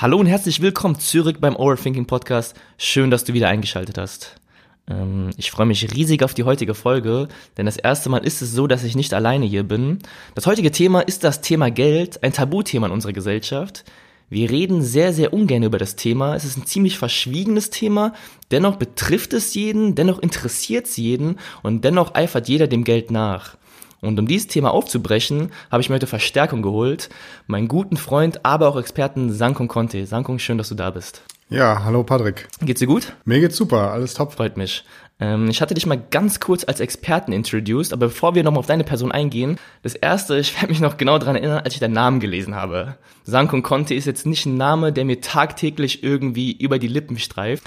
Hallo und herzlich willkommen zurück beim Overthinking Podcast. Schön, dass du wieder eingeschaltet hast. Ähm, ich freue mich riesig auf die heutige Folge, denn das erste Mal ist es so, dass ich nicht alleine hier bin. Das heutige Thema ist das Thema Geld, ein Tabuthema in unserer Gesellschaft. Wir reden sehr, sehr ungern über das Thema. Es ist ein ziemlich verschwiegenes Thema. Dennoch betrifft es jeden, dennoch interessiert es jeden und dennoch eifert jeder dem Geld nach. Und um dieses Thema aufzubrechen, habe ich mir heute Verstärkung geholt. Meinen guten Freund, aber auch Experten Sankung Conte. Sankung, schön, dass du da bist. Ja, hallo Patrick. Geht's dir gut? Mir geht's super, alles top. Freut mich. Ähm, ich hatte dich mal ganz kurz als Experten introduced, aber bevor wir nochmal auf deine Person eingehen, das erste, ich werde mich noch genau daran erinnern, als ich deinen Namen gelesen habe. Sankung Conte ist jetzt nicht ein Name, der mir tagtäglich irgendwie über die Lippen streift.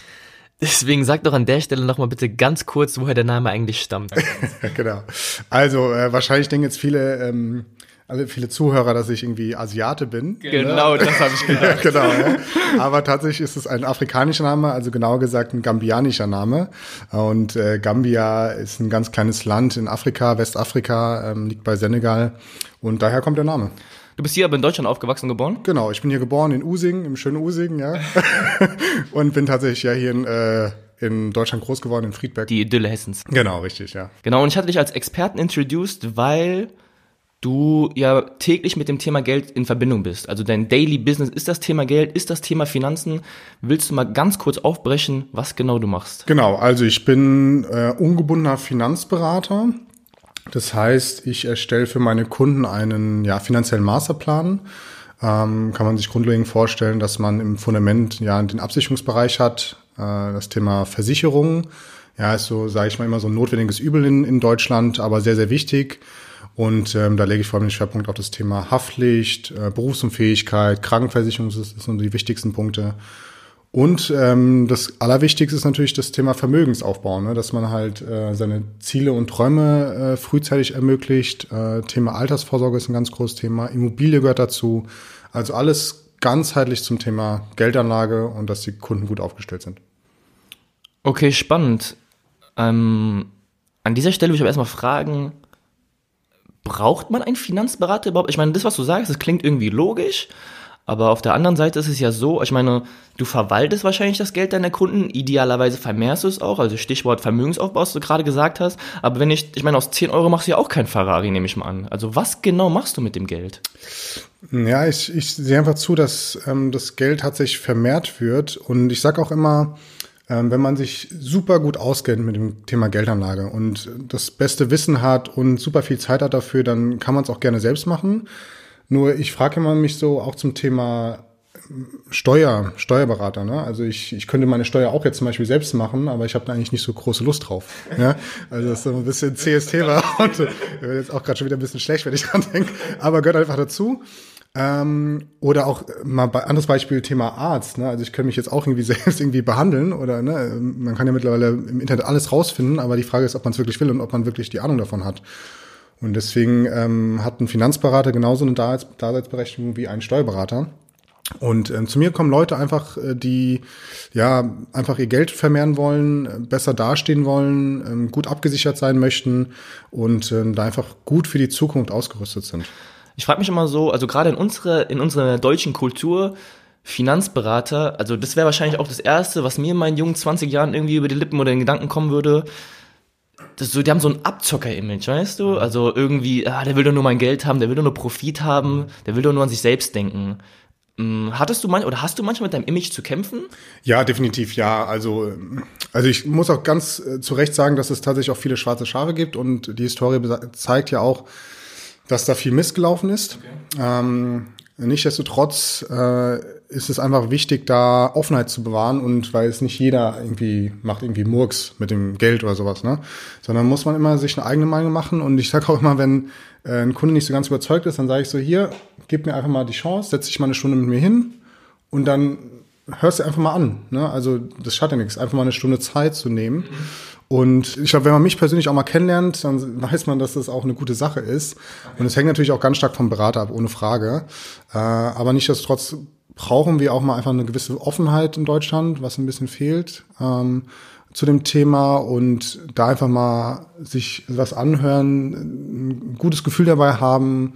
Deswegen sag doch an der Stelle nochmal bitte ganz kurz, woher der Name eigentlich stammt. genau. Also äh, wahrscheinlich denken jetzt viele, ähm, also viele Zuhörer, dass ich irgendwie Asiate bin. Genau, ne? das habe ich gedacht. genau. Ja. Aber tatsächlich ist es ein afrikanischer Name, also genauer gesagt ein gambianischer Name. Und äh, Gambia ist ein ganz kleines Land in Afrika, Westafrika, ähm, liegt bei Senegal. Und daher kommt der Name. Du bist hier aber in Deutschland aufgewachsen und geboren? Genau, ich bin hier geboren in Using, im schönen Using, ja. und bin tatsächlich ja hier in, äh, in Deutschland groß geworden, in Friedberg. Die Idylle Hessens. Genau, richtig, ja. Genau, und ich hatte dich als Experten introduced, weil du ja täglich mit dem Thema Geld in Verbindung bist. Also dein Daily Business ist das Thema Geld, ist das Thema Finanzen. Willst du mal ganz kurz aufbrechen, was genau du machst? Genau, also ich bin äh, ungebundener Finanzberater. Das heißt, ich erstelle für meine Kunden einen ja, finanziellen Masterplan. Ähm, kann man sich grundlegend vorstellen, dass man im Fundament ja den Absicherungsbereich hat, das Thema Versicherung. Ja, ist so, sage ich mal, immer so ein notwendiges Übel in, in Deutschland, aber sehr, sehr wichtig. Und ähm, da lege ich vor allem den Schwerpunkt auf das Thema Haftpflicht, äh, Berufsunfähigkeit, Krankenversicherung, das sind die wichtigsten Punkte. Und ähm, das Allerwichtigste ist natürlich das Thema Vermögensaufbau, ne? dass man halt äh, seine Ziele und Träume äh, frühzeitig ermöglicht. Äh, Thema Altersvorsorge ist ein ganz großes Thema, Immobilie gehört dazu. Also alles ganzheitlich zum Thema Geldanlage und dass die Kunden gut aufgestellt sind. Okay, spannend. Ähm, an dieser Stelle will ich aber erstmal fragen, braucht man einen Finanzberater überhaupt? Ich meine, das, was du sagst, das klingt irgendwie logisch, aber auf der anderen Seite ist es ja so, ich meine, du verwaltest wahrscheinlich das Geld deiner Kunden, idealerweise vermehrst du es auch, also Stichwort Vermögensaufbau, was du gerade gesagt hast. Aber wenn ich, ich meine, aus 10 Euro machst du ja auch kein Ferrari, nehme ich mal an. Also was genau machst du mit dem Geld? Ja, ich, ich sehe einfach zu, dass ähm, das Geld tatsächlich vermehrt wird. Und ich sage auch immer, ähm, wenn man sich super gut auskennt mit dem Thema Geldanlage und das beste Wissen hat und super viel Zeit hat dafür, dann kann man es auch gerne selbst machen. Nur ich frage immer mich so auch zum Thema ähm, Steuer, Steuerberater. Ne? Also ich, ich könnte meine Steuer auch jetzt zum Beispiel selbst machen, aber ich habe da eigentlich nicht so große Lust drauf. Ja? Also das ist so ein bisschen CS-Thema und äh, wird jetzt auch gerade schon wieder ein bisschen schlecht, wenn ich dran denke. Aber gehört einfach dazu. Ähm, oder auch mal bei anderes Beispiel Thema Arzt. Ne? Also ich könnte mich jetzt auch irgendwie selbst irgendwie behandeln oder ne? man kann ja mittlerweile im Internet alles rausfinden, aber die Frage ist, ob man es wirklich will und ob man wirklich die Ahnung davon hat. Und deswegen ähm, hat ein Finanzberater genauso eine Daseinsberechtigung wie ein Steuerberater. Und ähm, zu mir kommen Leute einfach, äh, die ja einfach ihr Geld vermehren wollen, besser dastehen wollen, ähm, gut abgesichert sein möchten und ähm, da einfach gut für die Zukunft ausgerüstet sind. Ich frage mich immer so, also gerade in unserer in unserer deutschen Kultur Finanzberater, also das wäre wahrscheinlich auch das erste, was mir in meinen jungen 20 Jahren irgendwie über die Lippen oder in den Gedanken kommen würde das so, die haben so ein Abzocker-Image, weißt du? Also irgendwie, ah, der will doch nur mein Geld haben, der will doch nur Profit haben, der will doch nur an sich selbst denken. Hm, hattest du manchmal oder hast du manchmal mit deinem Image zu kämpfen? Ja, definitiv ja. Also, also ich muss auch ganz äh, zu Recht sagen, dass es tatsächlich auch viele schwarze Schafe gibt und die Historie zeigt ja auch, dass da viel missgelaufen ist. Okay. Ähm, Nichtsdestotrotz äh, ist es einfach wichtig, da Offenheit zu bewahren und weil es nicht jeder irgendwie macht irgendwie Murks mit dem Geld oder sowas, ne? Sondern muss man immer sich eine eigene Meinung machen und ich sage auch immer, wenn äh, ein Kunde nicht so ganz überzeugt ist, dann sage ich so, hier, gib mir einfach mal die Chance, setz dich mal eine Stunde mit mir hin und dann hörst dir einfach mal an. Ne? Also das schadet ja nichts, einfach mal eine Stunde Zeit zu nehmen. Und ich glaube, wenn man mich persönlich auch mal kennenlernt, dann weiß man, dass das auch eine gute Sache ist. Und es hängt natürlich auch ganz stark vom Berater ab, ohne Frage. Äh, aber nichtsdestotrotz brauchen wir auch mal einfach eine gewisse Offenheit in Deutschland, was ein bisschen fehlt ähm, zu dem Thema und da einfach mal sich was anhören, ein gutes Gefühl dabei haben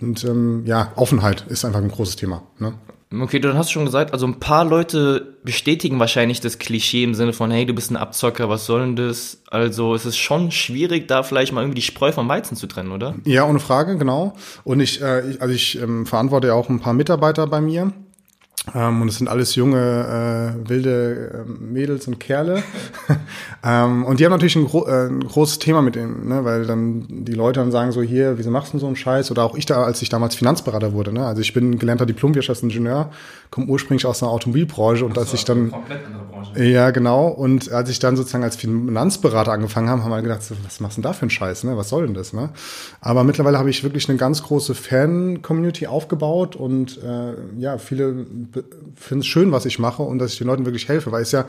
und ähm, ja, Offenheit ist einfach ein großes Thema. Ne? Okay, dann hast du schon gesagt, also ein paar Leute bestätigen wahrscheinlich das Klischee im Sinne von, hey, du bist ein Abzocker, was soll denn das? Also es ist schon schwierig, da vielleicht mal irgendwie die Spreu vom Weizen zu trennen, oder? Ja, ohne Frage, genau. Und ich, äh, ich also ich ähm, verantworte ja auch ein paar Mitarbeiter bei mir. Ähm, und es sind alles junge, äh, wilde äh, Mädels und Kerle. ähm, und die haben natürlich ein, gro äh, ein großes Thema mit denen, ne? weil dann die Leute dann sagen so, hier, wieso machst du so einen Scheiß? Oder auch ich da, als ich damals Finanzberater wurde. Ne? Also ich bin gelernter Diplomwirtschaftsingenieur, komme ursprünglich aus der Automobilbranche und so, als ich dann... Komplett andere Branche. Ja, genau. Und als ich dann sozusagen als Finanzberater angefangen habe, haben wir gedacht, was machst du denn da für einen Scheiß? Ne? Was soll denn das? Ne? Aber mittlerweile habe ich wirklich eine ganz große Fan-Community aufgebaut und äh, ja, viele finde es schön, was ich mache und dass ich den Leuten wirklich helfe, weil es ja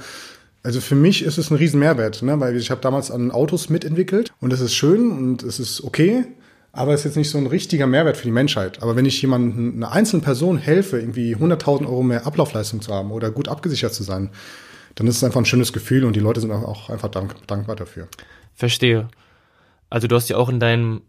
also für mich ist es ein riesen Mehrwert, ne? weil ich habe damals an Autos mitentwickelt und das ist schön und es ist okay, aber es ist jetzt nicht so ein richtiger Mehrwert für die Menschheit. Aber wenn ich jemandem, einer einzelnen Person helfe, irgendwie 100.000 Euro mehr Ablaufleistung zu haben oder gut abgesichert zu sein, dann ist es einfach ein schönes Gefühl und die Leute sind auch einfach dank, dankbar dafür. Verstehe. Also du hast ja auch in deinem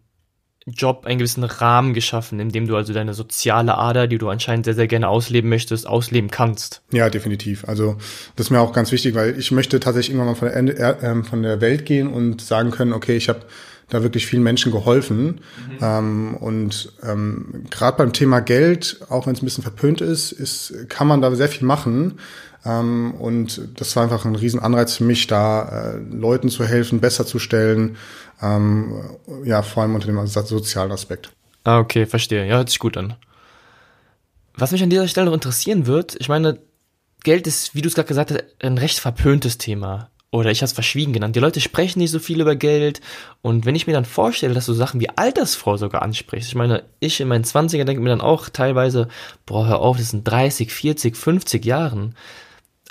Job einen gewissen Rahmen geschaffen, in dem du also deine soziale Ader, die du anscheinend sehr, sehr gerne ausleben möchtest, ausleben kannst. Ja, definitiv. Also das ist mir auch ganz wichtig, weil ich möchte tatsächlich irgendwann mal von der, Ende, äh, von der Welt gehen und sagen können, okay, ich habe da wirklich vielen Menschen geholfen. Mhm. Ähm, und ähm, gerade beim Thema Geld, auch wenn es ein bisschen verpönt ist, ist, kann man da sehr viel machen. Ähm, und das war einfach ein riesen Anreiz für mich, da äh, Leuten zu helfen, besser zu stellen, ähm, ja, vor allem unter dem sozialen Aspekt. Ah, okay, verstehe. Ja, hört sich gut an. Was mich an dieser Stelle noch interessieren wird, ich meine, Geld ist, wie du es gerade gesagt hast, ein recht verpöntes Thema. Oder ich habe es verschwiegen genannt. Die Leute sprechen nicht so viel über Geld. Und wenn ich mir dann vorstelle, dass du Sachen wie Altersvorsorge ansprichst, ich meine, ich in meinen 20er denke mir dann auch teilweise, boah, hör auf, das sind 30, 40, 50 Jahren.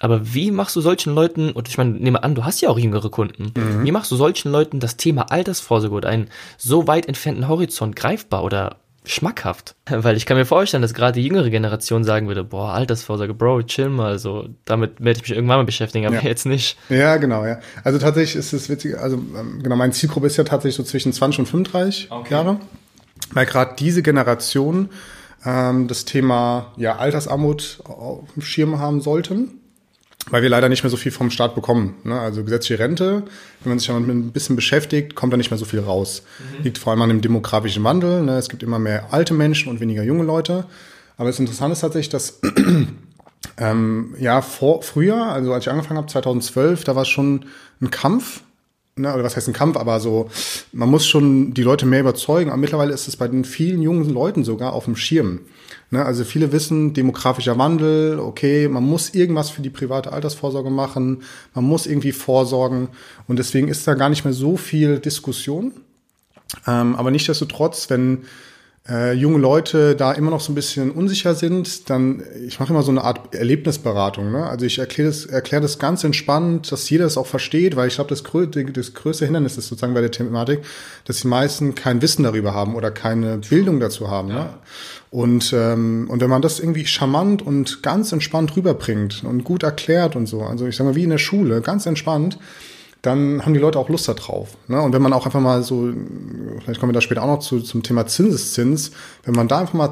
Aber wie machst du solchen Leuten, und ich meine, nehme an, du hast ja auch jüngere Kunden, mhm. wie machst du solchen Leuten das Thema Altersvorsorge oder einen so weit entfernten Horizont greifbar oder schmackhaft? Weil ich kann mir vorstellen, dass gerade die jüngere Generation sagen würde, boah, Altersvorsorge, Bro, chill mal, so, damit werde ich mich irgendwann mal beschäftigen, aber ja. jetzt nicht. Ja, genau, ja. Also tatsächlich ist es witzig, also ähm, genau, meine Zielgruppe ist ja tatsächlich so zwischen 20 und 35 okay. Jahre, weil gerade diese Generation ähm, das Thema ja, Altersarmut auf dem Schirm haben sollten weil wir leider nicht mehr so viel vom Staat bekommen. Ne? Also gesetzliche Rente, wenn man sich damit ein bisschen beschäftigt, kommt da nicht mehr so viel raus. Mhm. Liegt vor allem an dem demografischen Wandel. Ne? Es gibt immer mehr alte Menschen und weniger junge Leute. Aber das Interessante ist tatsächlich, dass ähm, ja vor früher, also als ich angefangen habe, 2012, da war es schon ein Kampf. Ne? Oder was heißt ein Kampf, aber so, man muss schon die Leute mehr überzeugen. Aber mittlerweile ist es bei den vielen jungen Leuten sogar auf dem Schirm. Ne, also viele wissen, demografischer Wandel, okay, man muss irgendwas für die private Altersvorsorge machen, man muss irgendwie vorsorgen und deswegen ist da gar nicht mehr so viel Diskussion. Ähm, aber nichtsdestotrotz, wenn äh, junge Leute da immer noch so ein bisschen unsicher sind, dann, ich mache immer so eine Art Erlebnisberatung. Ne? Also ich erkläre das, erklär das ganz entspannt, dass jeder es auch versteht, weil ich glaube, das, grö das größte Hindernis ist sozusagen bei der Thematik, dass die meisten kein Wissen darüber haben oder keine Bildung dazu haben. Ne? Ja. Ne? Und, ähm, und wenn man das irgendwie charmant und ganz entspannt rüberbringt und gut erklärt und so, also ich sage mal wie in der Schule, ganz entspannt, dann haben die Leute auch Lust darauf. Ne? Und wenn man auch einfach mal so, vielleicht kommen wir da später auch noch zu, zum Thema Zinseszins, wenn man da einfach mal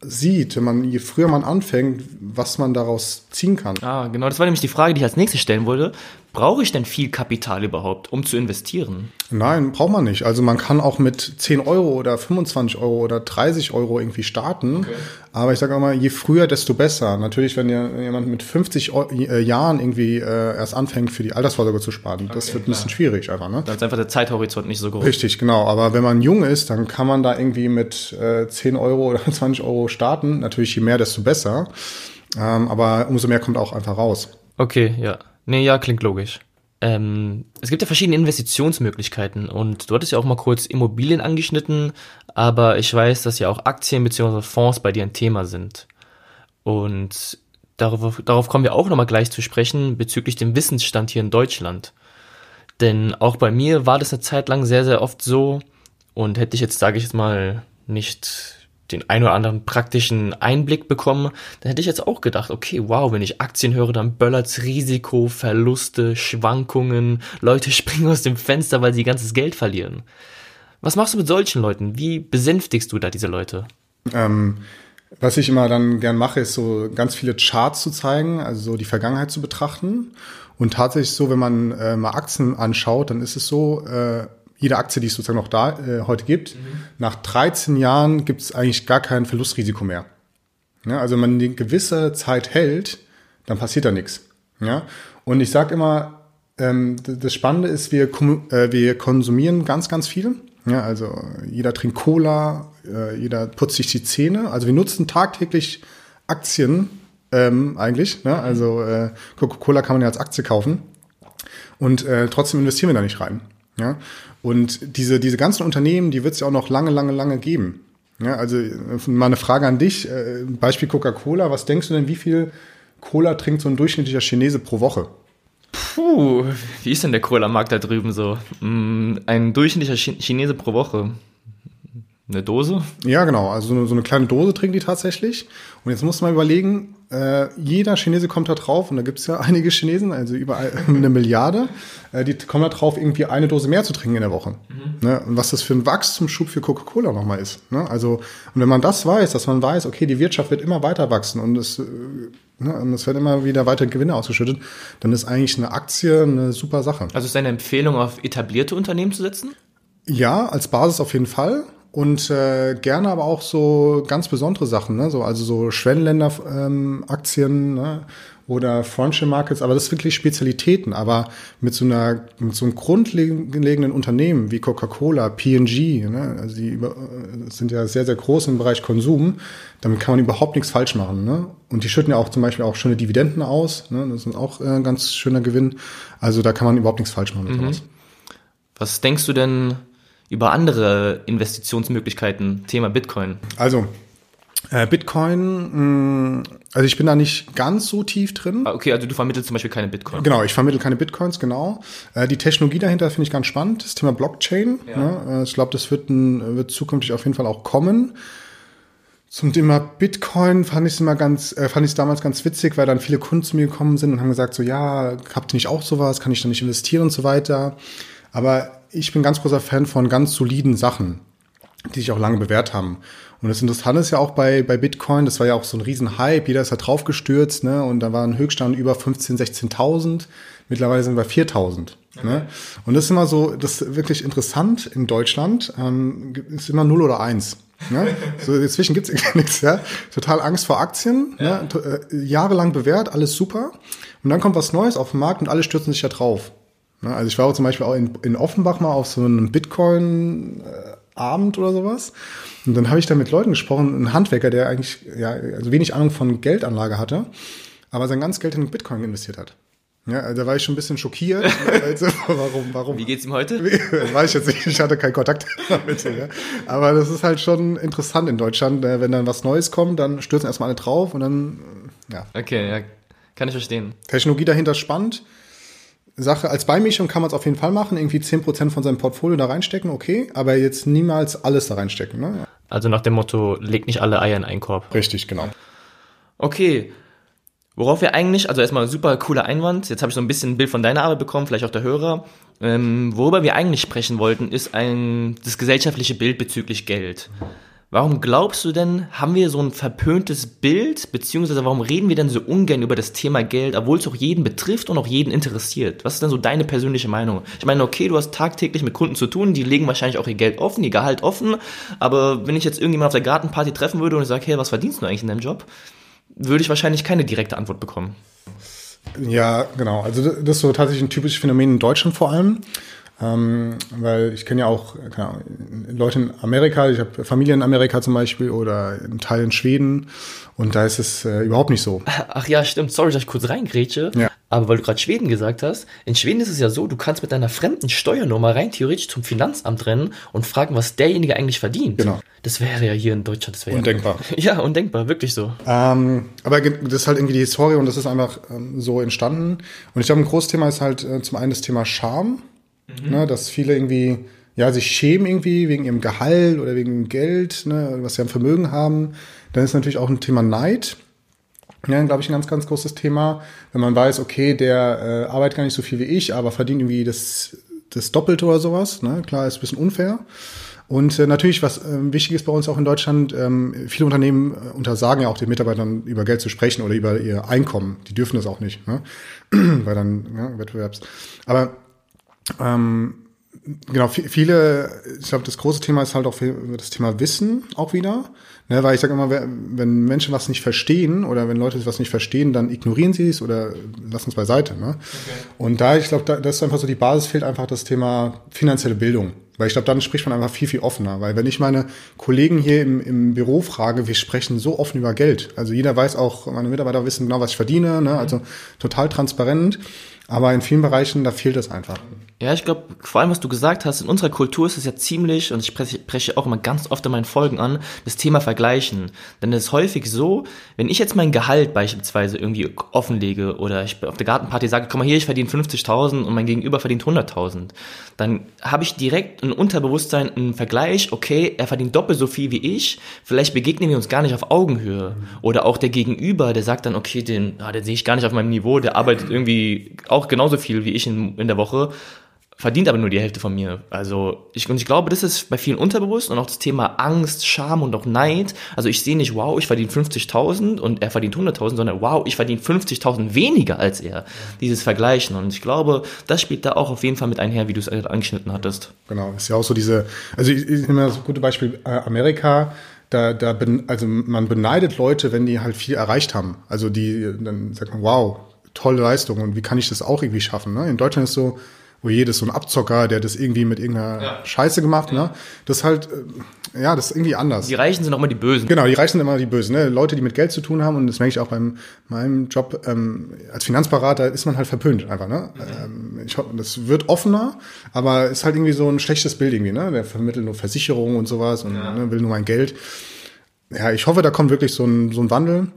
sieht, wenn man, je früher man anfängt, was man daraus ziehen kann. Ah, genau, das war nämlich die Frage, die ich als nächstes stellen wollte. Brauche ich denn viel Kapital überhaupt, um zu investieren? Nein, braucht man nicht. Also man kann auch mit 10 Euro oder 25 Euro oder 30 Euro irgendwie starten. Okay. Aber ich sage auch mal, je früher, desto besser. Natürlich, wenn jemand mit 50 äh, Jahren irgendwie äh, erst anfängt, für die Altersvorsorge zu sparen, okay, das wird ein bisschen schwierig einfach. Ne? Dann ist einfach der Zeithorizont nicht so groß. Richtig, genau. Aber wenn man jung ist, dann kann man da irgendwie mit äh, 10 Euro oder 20 Euro starten. Natürlich, je mehr, desto besser. Ähm, aber umso mehr kommt auch einfach raus. Okay, ja. Nee, ja, klingt logisch. Ähm, es gibt ja verschiedene Investitionsmöglichkeiten und du hattest ja auch mal kurz Immobilien angeschnitten, aber ich weiß, dass ja auch Aktien bzw. Fonds bei dir ein Thema sind. Und darauf, darauf kommen wir auch nochmal gleich zu sprechen, bezüglich dem Wissensstand hier in Deutschland. Denn auch bei mir war das eine Zeit lang sehr, sehr oft so, und hätte ich jetzt, sage ich jetzt mal, nicht den ein oder anderen praktischen Einblick bekommen, dann hätte ich jetzt auch gedacht, okay, wow, wenn ich Aktien höre, dann böllert's Risiko, Verluste, Schwankungen, Leute springen aus dem Fenster, weil sie ihr ganzes Geld verlieren. Was machst du mit solchen Leuten? Wie besänftigst du da diese Leute? Ähm, was ich immer dann gern mache, ist so ganz viele Charts zu zeigen, also so die Vergangenheit zu betrachten. Und tatsächlich so, wenn man äh, mal Aktien anschaut, dann ist es so, äh, jede Aktie, die es sozusagen noch da äh, heute gibt, mhm. nach 13 Jahren gibt es eigentlich gar kein Verlustrisiko mehr. Ja, also wenn man eine gewisse Zeit hält, dann passiert da nichts. Ja? Und ich sage immer, ähm, das Spannende ist, wir, äh, wir konsumieren ganz, ganz viel. Ja, also jeder trinkt Cola, äh, jeder putzt sich die Zähne. Also wir nutzen tagtäglich Aktien ähm, eigentlich. Ne? Also äh, Coca-Cola kann man ja als Aktie kaufen. Und äh, trotzdem investieren wir da nicht rein. Ja? Und diese, diese ganzen Unternehmen, die wird es ja auch noch lange, lange, lange geben. Ja, also mal eine Frage an dich. Äh, Beispiel Coca-Cola. Was denkst du denn, wie viel Cola trinkt so ein durchschnittlicher Chinese pro Woche? Puh, wie ist denn der Cola-Markt da drüben so? Mm, ein durchschnittlicher Chinese pro Woche. Eine Dose? Ja, genau. Also so eine, kleine Dose trinken die tatsächlich. Und jetzt muss man überlegen, äh, jeder Chinese kommt da drauf, und da gibt es ja einige Chinesen, also über eine Milliarde, äh, die kommen da drauf, irgendwie eine Dose mehr zu trinken in der Woche. Mhm. Ne? Und was das für ein Wachstumsschub für Coca-Cola nochmal ist. Ne? Also, und wenn man das weiß, dass man weiß, okay, die Wirtschaft wird immer weiter wachsen und es, äh, ne, und es werden immer wieder weiter Gewinne ausgeschüttet, dann ist eigentlich eine Aktie eine super Sache. Also ist deine Empfehlung, auf etablierte Unternehmen zu setzen? Ja, als Basis auf jeden Fall und äh, gerne aber auch so ganz besondere Sachen, ne? so, also so Schwellenländer-Aktien ähm, ne? oder Frontier Markets, aber das ist wirklich Spezialitäten. Aber mit so einer mit so einem grundlegenden Unternehmen wie Coca-Cola, P&G, ne? also die über, äh, sind ja sehr, sehr groß im Bereich Konsum, damit kann man überhaupt nichts falsch machen. Ne? Und die schütten ja auch zum Beispiel auch schöne Dividenden aus, ne? das ist auch äh, ein ganz schöner Gewinn. Also da kann man überhaupt nichts falsch machen mit mhm. Was denkst du denn, über andere Investitionsmöglichkeiten, Thema Bitcoin? Also, äh, Bitcoin, mh, also ich bin da nicht ganz so tief drin. Ah, okay, also du vermittelst zum Beispiel keine Bitcoin. Genau, ich vermittle keine Bitcoins, genau. Äh, die Technologie dahinter finde ich ganz spannend, das Thema Blockchain. Ja. Ne? Äh, ich glaube, das wird, ein, wird zukünftig auf jeden Fall auch kommen. Zum Thema Bitcoin fand ich es immer ganz, äh, fand ich es damals ganz witzig, weil dann viele Kunden zu mir gekommen sind und haben gesagt so, ja, habt ihr nicht auch sowas, kann ich da nicht investieren und so weiter. Aber ich bin ganz großer Fan von ganz soliden Sachen, die sich auch lange bewährt haben. Und das Interessante ist ja auch bei, bei Bitcoin, das war ja auch so ein Riesenhype, jeder ist da drauf gestürzt, ne? Und da war ein Höchststand über 15.000, 16.000. Mittlerweile sind wir 4.000. Okay. Ne? Und das ist immer so, das ist wirklich interessant in Deutschland, ähm, ist immer 0 oder 1. Ne? So dazwischen gibt's irgendwie nichts, ja. Total Angst vor Aktien, ja. ne? Äh, jahrelang bewährt, alles super. Und dann kommt was Neues auf den Markt und alle stürzen sich da drauf. Ne, also ich war auch zum Beispiel auch in, in Offenbach mal auf so einem Bitcoin-Abend oder sowas. Und dann habe ich da mit Leuten gesprochen, ein Handwerker, der eigentlich ja, also wenig Ahnung von Geldanlage hatte, aber sein ganzes Geld in Bitcoin investiert hat. Ja, also da war ich schon ein bisschen schockiert. also, warum, warum? Wie geht's ihm heute? Weiß ich jetzt nicht, ich hatte keinen Kontakt damit. Ja. Aber das ist halt schon interessant in Deutschland. Äh, wenn dann was Neues kommt, dann stürzen erstmal alle drauf und dann, ja. Okay, ja, kann ich verstehen. Technologie dahinter spannend. Sache, als Beimischung kann man es auf jeden Fall machen, irgendwie 10% von seinem Portfolio da reinstecken, okay, aber jetzt niemals alles da reinstecken. Ne? Also nach dem Motto, leg nicht alle Eier in einen Korb. Richtig, genau. Okay, worauf wir eigentlich, also erstmal super cooler Einwand, jetzt habe ich so ein bisschen ein Bild von deiner Arbeit bekommen, vielleicht auch der Hörer. Ähm, worüber wir eigentlich sprechen wollten, ist ein, das gesellschaftliche Bild bezüglich Geld. Warum glaubst du denn, haben wir so ein verpöntes Bild, beziehungsweise warum reden wir denn so ungern über das Thema Geld, obwohl es auch jeden betrifft und auch jeden interessiert? Was ist denn so deine persönliche Meinung? Ich meine, okay, du hast tagtäglich mit Kunden zu tun, die legen wahrscheinlich auch ihr Geld offen, ihr Gehalt offen, aber wenn ich jetzt irgendjemand auf der Gartenparty treffen würde und ich sage, hey, was verdienst du eigentlich in deinem Job, würde ich wahrscheinlich keine direkte Antwort bekommen. Ja, genau. Also das ist so tatsächlich ein typisches Phänomen in Deutschland vor allem. Ähm, weil ich kenne ja auch keine Leute in Amerika, ich habe Familie in Amerika zum Beispiel oder in Teilen Schweden und da ist es äh, überhaupt nicht so. Ach ja, stimmt. Sorry, dass ich kurz reingrätsche. Ja. Aber weil du gerade Schweden gesagt hast, in Schweden ist es ja so, du kannst mit deiner fremden Steuernummer rein theoretisch zum Finanzamt rennen und fragen, was derjenige eigentlich verdient. Genau. Das wäre ja hier in Deutschland, das wäre Undenkbar. Ja, ja, undenkbar, wirklich so. Ähm, aber das ist halt irgendwie die Historie und das ist einfach ähm, so entstanden. Und ich glaube, ein großes Thema ist halt äh, zum einen das Thema Scham, ne, dass viele irgendwie ja sich schämen irgendwie wegen ihrem Gehalt oder wegen Geld, ne, was sie am Vermögen haben. Dann ist natürlich auch ein Thema Neid. Ja, glaube ich, ein ganz, ganz großes Thema. Wenn man weiß, okay, der äh, arbeitet gar nicht so viel wie ich, aber verdient irgendwie das, das Doppelte oder sowas. Ne? Klar, ist ein bisschen unfair. Und äh, natürlich, was ähm, wichtig ist bei uns auch in Deutschland, ähm, viele Unternehmen äh, untersagen ja auch den Mitarbeitern über Geld zu sprechen oder über ihr Einkommen. Die dürfen das auch nicht, ne? weil dann ja, Wettbewerbs. Aber ähm, genau, vi- viele, ich glaube, das große Thema ist halt auch das Thema Wissen auch wieder. Ne, weil ich sage immer, wenn Menschen was nicht verstehen oder wenn Leute was nicht verstehen, dann ignorieren sie es oder lassen es beiseite. Ne? Und da, ich glaube, da, das ist einfach so die Basis, fehlt einfach das Thema finanzielle Bildung. Weil ich glaube, dann spricht man einfach viel, viel offener. Weil wenn ich meine Kollegen hier im, im Büro frage, wir sprechen so offen über Geld. Also jeder weiß auch, meine Mitarbeiter wissen genau, was ich verdiene. Ne? Also total transparent. Aber in vielen Bereichen, da fehlt es einfach. Ja, ich glaube, vor allem, was du gesagt hast, in unserer Kultur ist es ja ziemlich, und ich spreche, auch immer ganz oft in meinen Folgen an, das Thema Vergleichen. Denn es ist häufig so, wenn ich jetzt mein Gehalt beispielsweise irgendwie offenlege oder ich auf der Gartenparty sage, komm mal hier, ich verdiene 50.000 und mein Gegenüber verdient 100.000, dann habe ich direkt ein Unterbewusstsein, einen Vergleich, okay, er verdient doppelt so viel wie ich, vielleicht begegnen wir uns gar nicht auf Augenhöhe. Oder auch der Gegenüber, der sagt dann, okay, den, ah, den sehe ich gar nicht auf meinem Niveau, der arbeitet irgendwie auch genauso viel wie ich in, in der Woche verdient aber nur die Hälfte von mir. Also ich, und ich glaube, das ist bei vielen unterbewusst und auch das Thema Angst, Scham und auch Neid. Also ich sehe nicht, wow, ich verdiene 50.000 und er verdient 100.000, sondern wow, ich verdiene 50.000 weniger als er. Dieses Vergleichen. Und ich glaube, das spielt da auch auf jeden Fall mit einher, wie du es angeschnitten hattest. Genau, ist ja auch so diese, also ich, ich nehme das gute Beispiel äh, Amerika, da, da ben, also man beneidet Leute, wenn die halt viel erreicht haben. Also die, dann sagt man, wow, tolle Leistung und wie kann ich das auch irgendwie schaffen? Ne? In Deutschland ist so, wo jedes so ein Abzocker, der das irgendwie mit irgendeiner Ja. Scheiße gemacht, ne? Das ist halt, äh, ja, das ist irgendwie anders. Die Reichen sind auch immer die Bösen. Genau, die Reichen sind immer die Bösen. Ne? Leute, die mit Geld zu tun haben, und das merke ich auch beim meinem Job ähm, als Finanzberater, ist man halt verpönt einfach. Ne? Ähm, ich hoffe, das wird offener, aber ist halt irgendwie so ein schlechtes Bild irgendwie. Ne? Der vermittelt nur Versicherungen und sowas und ne, will nur mein Geld. Ja, ich hoffe, da kommt wirklich so ein, so ein Wandel.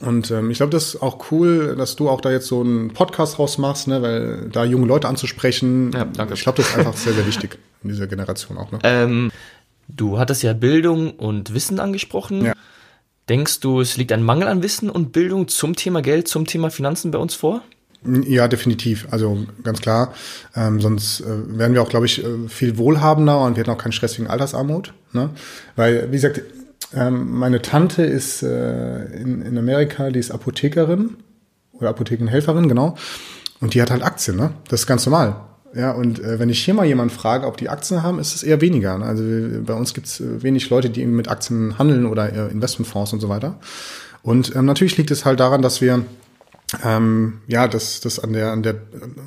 Und ähm, ich glaube, das ist auch cool, dass du auch da jetzt so einen Podcast rausmachst, ne, weil da junge Leute anzusprechen, Ja, danke. ich glaube, das ist einfach sehr, sehr wichtig in dieser Generation auch. Ne? Ähm, du hattest ja Bildung und Wissen angesprochen. Ja. Denkst du, es liegt ein Mangel an Wissen und Bildung zum Thema Geld, zum Thema Finanzen bei uns vor? Ja, definitiv. Also ganz klar. Ähm, sonst äh, wären wir auch, glaube ich, äh, viel wohlhabender und wir hätten auch keinen Stress wegen Altersarmut. Ne? Weil, wie gesagt, ähm, meine Tante ist äh, in, in Amerika, die ist Apothekerin oder Apothekenhelferin, genau. Und die hat halt Aktien, ne? Das ist ganz normal. Ja, und äh, wenn ich hier mal jemanden frage, ob die Aktien haben, ist es eher weniger. Ne? Also bei uns gibt's äh, wenig Leute, die eben mit Aktien handeln oder äh, Investmentfonds und so weiter. Und ähm, natürlich liegt es halt daran, dass wir ähm, ja, dass das an der, an der,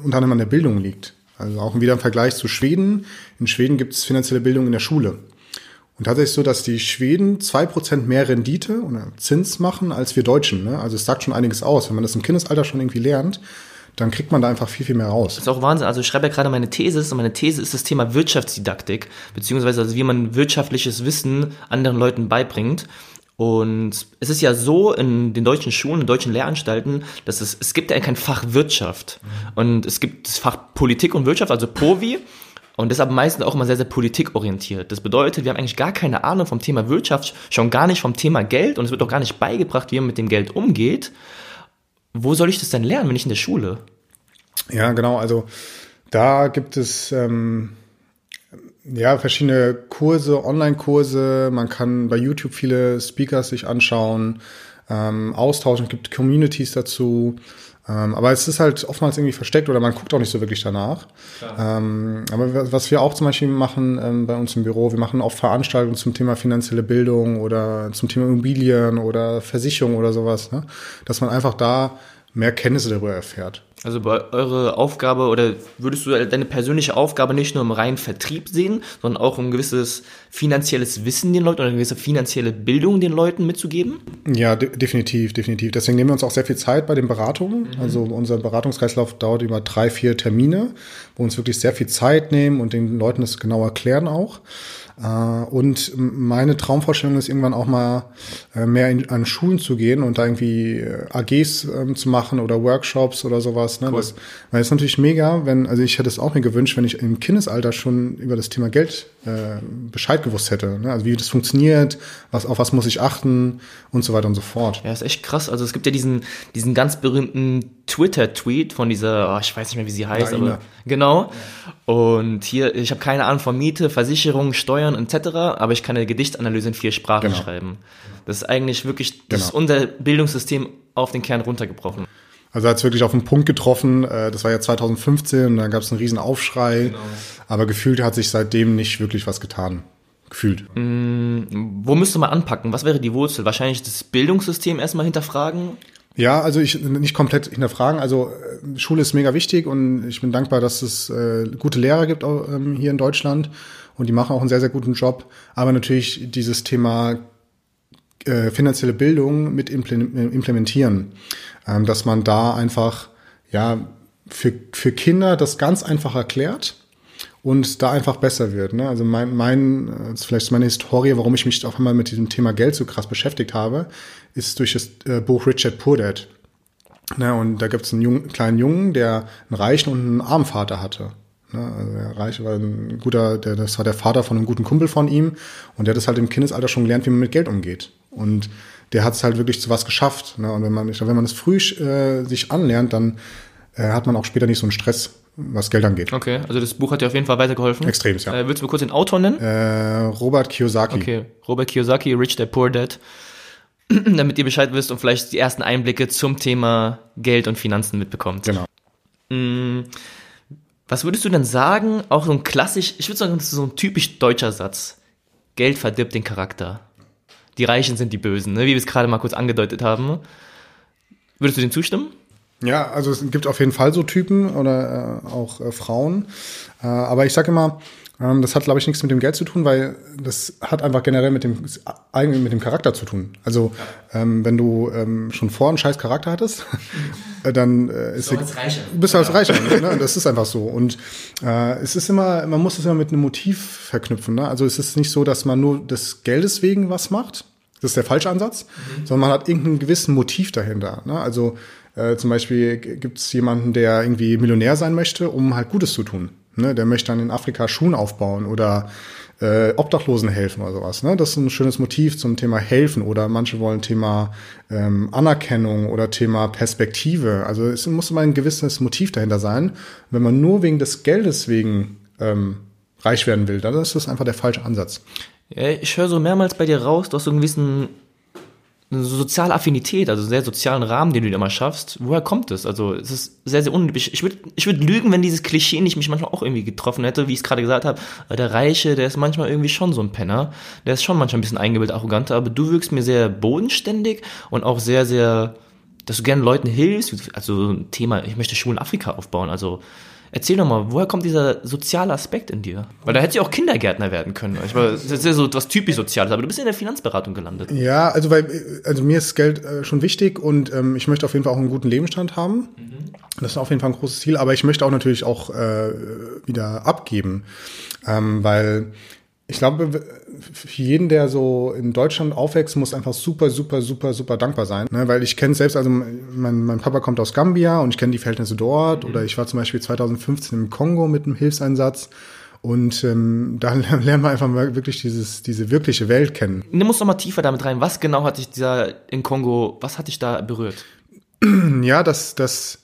unter anderem an der Bildung liegt. Also auch wieder im Vergleich zu Schweden. In Schweden gibt es finanzielle Bildung in der Schule. Und tatsächlich so, dass die Schweden zwei Prozent mehr Rendite oder Zins machen als wir Deutschen. Ne? Also es sagt schon einiges aus. Wenn man das im Kindesalter schon irgendwie lernt, dann kriegt man da einfach viel, viel mehr raus. Das ist auch Wahnsinn. Also ich schreibe ja gerade meine These und meine These ist das Thema Wirtschaftsdidaktik, beziehungsweise also wie man wirtschaftliches Wissen anderen Leuten beibringt. Und es ist ja so in den deutschen Schulen, in deutschen Lehranstalten, dass es, es gibt ja kein Fach Wirtschaft. Und es gibt das Fach Politik und Wirtschaft, also POVI. Und aber meistens auch immer sehr, sehr politikorientiert. Das bedeutet, wir haben eigentlich gar keine Ahnung vom Thema Wirtschaft, schon gar nicht vom Thema Geld und es wird auch gar nicht beigebracht, wie man mit dem Geld umgeht. Wo soll ich das denn lernen, wenn nicht in der Schule? Ja, genau. Also da gibt es ähm, ja verschiedene Kurse, Online-Kurse. Man kann bei YouTube viele Speakers sich anschauen, ähm, austauschen. Es gibt Communities dazu. Ähm, aber es ist halt oftmals irgendwie versteckt oder man guckt auch nicht so wirklich danach. Ähm, aber wa- was wir auch zum Beispiel machen ähm, bei uns im Büro, wir machen oft Veranstaltungen zum Thema finanzielle Bildung oder zum Thema Immobilien oder Versicherung oder sowas, ne? dass man einfach da mehr Kenntnisse darüber erfährt. Also bei eure Aufgabe oder würdest du deine persönliche Aufgabe nicht nur im reinen Vertrieb sehen, sondern auch um ein gewisses finanzielles Wissen den Leuten oder eine gewisse finanzielle Bildung den Leuten mitzugeben? Ja, de definitiv, definitiv. Deswegen nehmen wir uns auch sehr viel Zeit bei den Beratungen. Mhm. Also unser Beratungskreislauf dauert über drei, vier Termine, wo wir uns wirklich sehr viel Zeit nehmen und den Leuten das genau erklären auch. Äh, und meine Traumvorstellung ist irgendwann auch mal äh, mehr in, an Schulen zu gehen und da irgendwie äh, AGs ähm, zu machen oder Workshops oder sowas. Ne? Cool. Das, weil es ist natürlich mega, wenn, also ich hätte es auch mir gewünscht, wenn ich im Kindesalter schon über das Thema Geld äh, Bescheid gewusst hätte. Ne? Also wie das funktioniert, was, auf was muss ich achten und so weiter und so fort. Ja, ist echt krass. Also es gibt ja diesen, diesen ganz berühmten Twitter-Tweet von dieser, oh, ich weiß nicht mehr, wie sie heißt, Nein, aber genau. Und hier, ich habe keine Ahnung von Miete, Versicherung, Steuern etc., aber ich kann eine Gedichtanalyse in vier Sprachen genau. schreiben. Das ist eigentlich wirklich, das genau. ist unser Bildungssystem auf den Kern runtergebrochen. Also hat es wirklich auf den Punkt getroffen. Äh, das war ja 2015 und dann gab es einen riesen Aufschrei. Genau. Aber gefühlt hat sich seitdem nicht wirklich was getan. Gefühlt. Mm, wo müsste man anpacken? Was wäre die Wurzel? Wahrscheinlich das Bildungssystem erstmal hinterfragen? Ja, also ich nicht komplett hinterfragen. Also äh, Schule ist mega wichtig und ich bin dankbar, dass es äh, gute Lehrer gibt auch, ähm, hier in Deutschland und die machen auch einen sehr, sehr guten Job. Aber natürlich dieses Thema äh, finanzielle Bildung mit implementieren, ähm, dass man da einfach ja für, für Kinder das ganz einfach erklärt und da einfach besser wird. Ne? Also mein, mein, vielleicht meine Historie, warum ich mich auch einmal mit diesem Thema Geld so krass beschäftigt habe, ist durch das äh, Buch Richard Poor Dad. Ne? Und da gibt es einen jungen, kleinen Jungen, der einen reichen und einen armen Vater hatte. Ne? Also der Reiche war ein guter, der, das war der Vater von einem guten Kumpel von ihm und der hat das halt im Kindesalter schon gelernt, wie man mit Geld umgeht. Und der hat es halt wirklich zu was geschafft. Ne? Und wenn man, wenn man das früh äh, sich anlernt, dann äh, hat man auch später nicht so einen Stress was Geld angeht. Okay, also das Buch hat dir auf jeden Fall weitergeholfen. Extrem, ja. Äh, willst du mir kurz den Autor nennen? Äh, Robert Kiyosaki. Okay, Robert Kiyosaki, Rich Dad Poor Dad. Damit ihr Bescheid wisst und vielleicht die ersten Einblicke zum Thema Geld und Finanzen mitbekommt. Genau. Mm, was würdest du denn sagen, auch so ein klassisch, ich würde sagen, so ein typisch deutscher Satz. Geld verdirbt den Charakter. Die Reichen sind die Bösen, ne? wie wir es gerade mal kurz angedeutet haben. Würdest du dem zustimmen? Ja, also es gibt auf jeden Fall so Typen oder äh, auch äh, Frauen. Äh, aber ich sage immer, ähm, das hat, glaube ich, nichts mit dem Geld zu tun, weil das hat einfach generell mit dem eigentlich mit dem Charakter zu tun. Also ähm, wenn du ähm, schon vor einen scheiß Charakter hattest, dann äh, ist als Reicher. bist du als Reicher. ne? Das ist einfach so. Und äh, es ist immer, man muss es immer mit einem Motiv verknüpfen. Ne? Also es ist nicht so, dass man nur des Geldes wegen was macht. Das ist der falsche Ansatz, mhm. sondern man hat irgendein gewissen Motiv dahinter. Ne? Also äh, zum Beispiel gibt es jemanden, der irgendwie Millionär sein möchte, um halt Gutes zu tun. Ne? Der möchte dann in Afrika Schuhen aufbauen oder äh, Obdachlosen helfen oder sowas. Ne? Das ist ein schönes Motiv zum Thema helfen oder manche wollen Thema ähm, Anerkennung oder Thema Perspektive. Also es muss immer ein gewisses Motiv dahinter sein. Wenn man nur wegen des Geldes wegen ähm, reich werden will, dann ist das einfach der falsche Ansatz. Ich höre so mehrmals bei dir raus, du hast so einen gewissen eine soziale Affinität, also einen sehr sozialen Rahmen, den du dir immer schaffst. Woher kommt das? Also es ist sehr, sehr untypisch. Ich würde ich würd lügen, wenn dieses Klischee nicht mich manchmal auch irgendwie getroffen hätte, wie ich es gerade gesagt habe. Der Reiche, der ist manchmal irgendwie schon so ein Penner. Der ist schon manchmal ein bisschen eingebildet, arroganter, aber du wirkst mir sehr bodenständig und auch sehr, sehr, dass du gerne Leuten hilfst. Also ein Thema, ich möchte Schulen Afrika aufbauen. Also Erzähl doch mal, woher kommt dieser soziale Aspekt in dir? Weil da hätte sie auch Kindergärtner werden können. Ich meine, das ist ja so etwas typisch Soziales, aber du bist in der Finanzberatung gelandet. Ja, also weil, also mir ist Geld äh, schon wichtig und ähm, ich möchte auf jeden Fall auch einen guten Lebensstand haben. Mhm. Das ist auf jeden Fall ein großes Ziel, aber ich möchte auch natürlich auch äh, wieder abgeben, ähm, weil ich glaube, für jeden, der so in Deutschland aufwächst, muss einfach super, super, super, super dankbar sein. Ne? Weil ich kenne selbst, also mein, mein Papa kommt aus Gambia und ich kenne die Verhältnisse dort. Mhm. Oder ich war zum Beispiel 2015 im Kongo mit einem Hilfseinsatz. Und ähm, da lernen wir einfach mal wirklich dieses, diese wirkliche Welt kennen. Nimm uns noch mal tiefer damit rein. Was genau hat dich dieser in Kongo, was hat dich da berührt? Ja, das, das,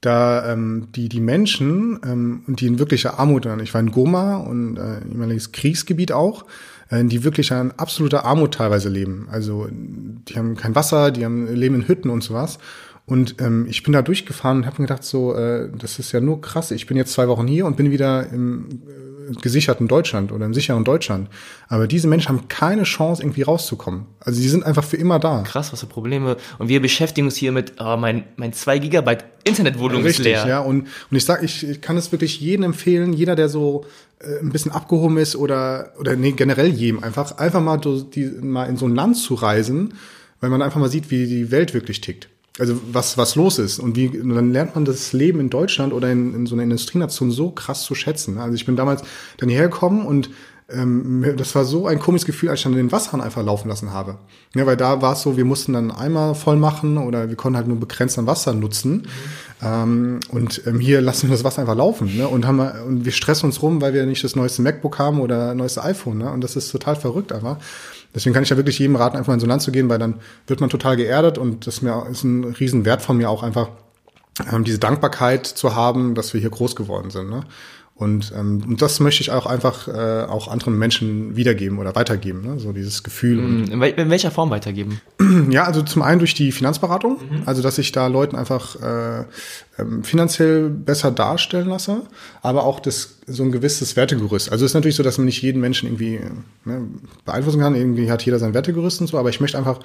da ähm, die, die Menschen ähm, und die in wirklicher Armut, ich war in Goma und äh, ehemaliges Kriegsgebiet auch, die wirklich an absoluter Armut teilweise leben. Also die haben kein Wasser, die haben, leben in Hütten und sowas. Und ähm, ich bin da durchgefahren und habe mir gedacht, so, äh, das ist ja nur krass. Ich bin jetzt zwei Wochen hier und bin wieder im, gesicherten Deutschland oder im sicheren Deutschland. Aber diese Menschen haben keine Chance, irgendwie rauszukommen. Also die sind einfach für immer da. Krass, was für Probleme. Und wir beschäftigen uns hier mit, oh, mein, mein 2 Gigabyte Internetvolumen ist leer. ja. Und, und ich sag, ich, ich kann es wirklich jedem empfehlen, jeder, der so äh, ein bisschen abgehoben ist oder, oder nee, generell jedem einfach, einfach mal, die, mal in so ein Land zu reisen, weil man einfach mal sieht, wie die Welt wirklich tickt also was, was los ist. Und wie, und dann lernt man das Leben in Deutschland oder in, in so einer Industrienation so krass zu schätzen. Also ich bin damals dann hierher gekommen und ähm, das war so ein komisches Gefühl, als ich dann den Wasserhahn einfach laufen lassen habe. Ja, weil da war es so, wir mussten dann einmal voll machen oder wir konnten halt nur begrenzt an Wasser nutzen. Mhm. Ähm, und ähm, hier lassen wir das Wasser einfach laufen. Ne? Und, haben wir, und wir stressen uns rum, weil wir nicht das neueste MacBook haben oder neueste iPhone. Ne? Und das ist total verrückt einfach. Deswegen kann ich ja wirklich jedem raten, einfach mal in so ein Land zu gehen, weil dann wird man total geerdet und das ist ein Riesenwert von mir auch einfach, ähm, diese Dankbarkeit zu haben, dass wir hier groß geworden sind. Ne? Und, ähm, und das möchte ich auch einfach äh, auch anderen Menschen wiedergeben oder weitergeben, ne? so dieses Gefühl. Mm, in, in welcher Form weitergeben? Ja, also zum einen durch die Finanzberatung, mhm. also dass ich da Leuten einfach äh, ähm, finanziell besser darstellen lasse, aber auch das so ein gewisses Wertegerüst. Also es ist natürlich so, dass man nicht jeden Menschen irgendwie ne, beeinflussen kann. Irgendwie hat jeder sein Wertegerüst und so, aber ich möchte einfach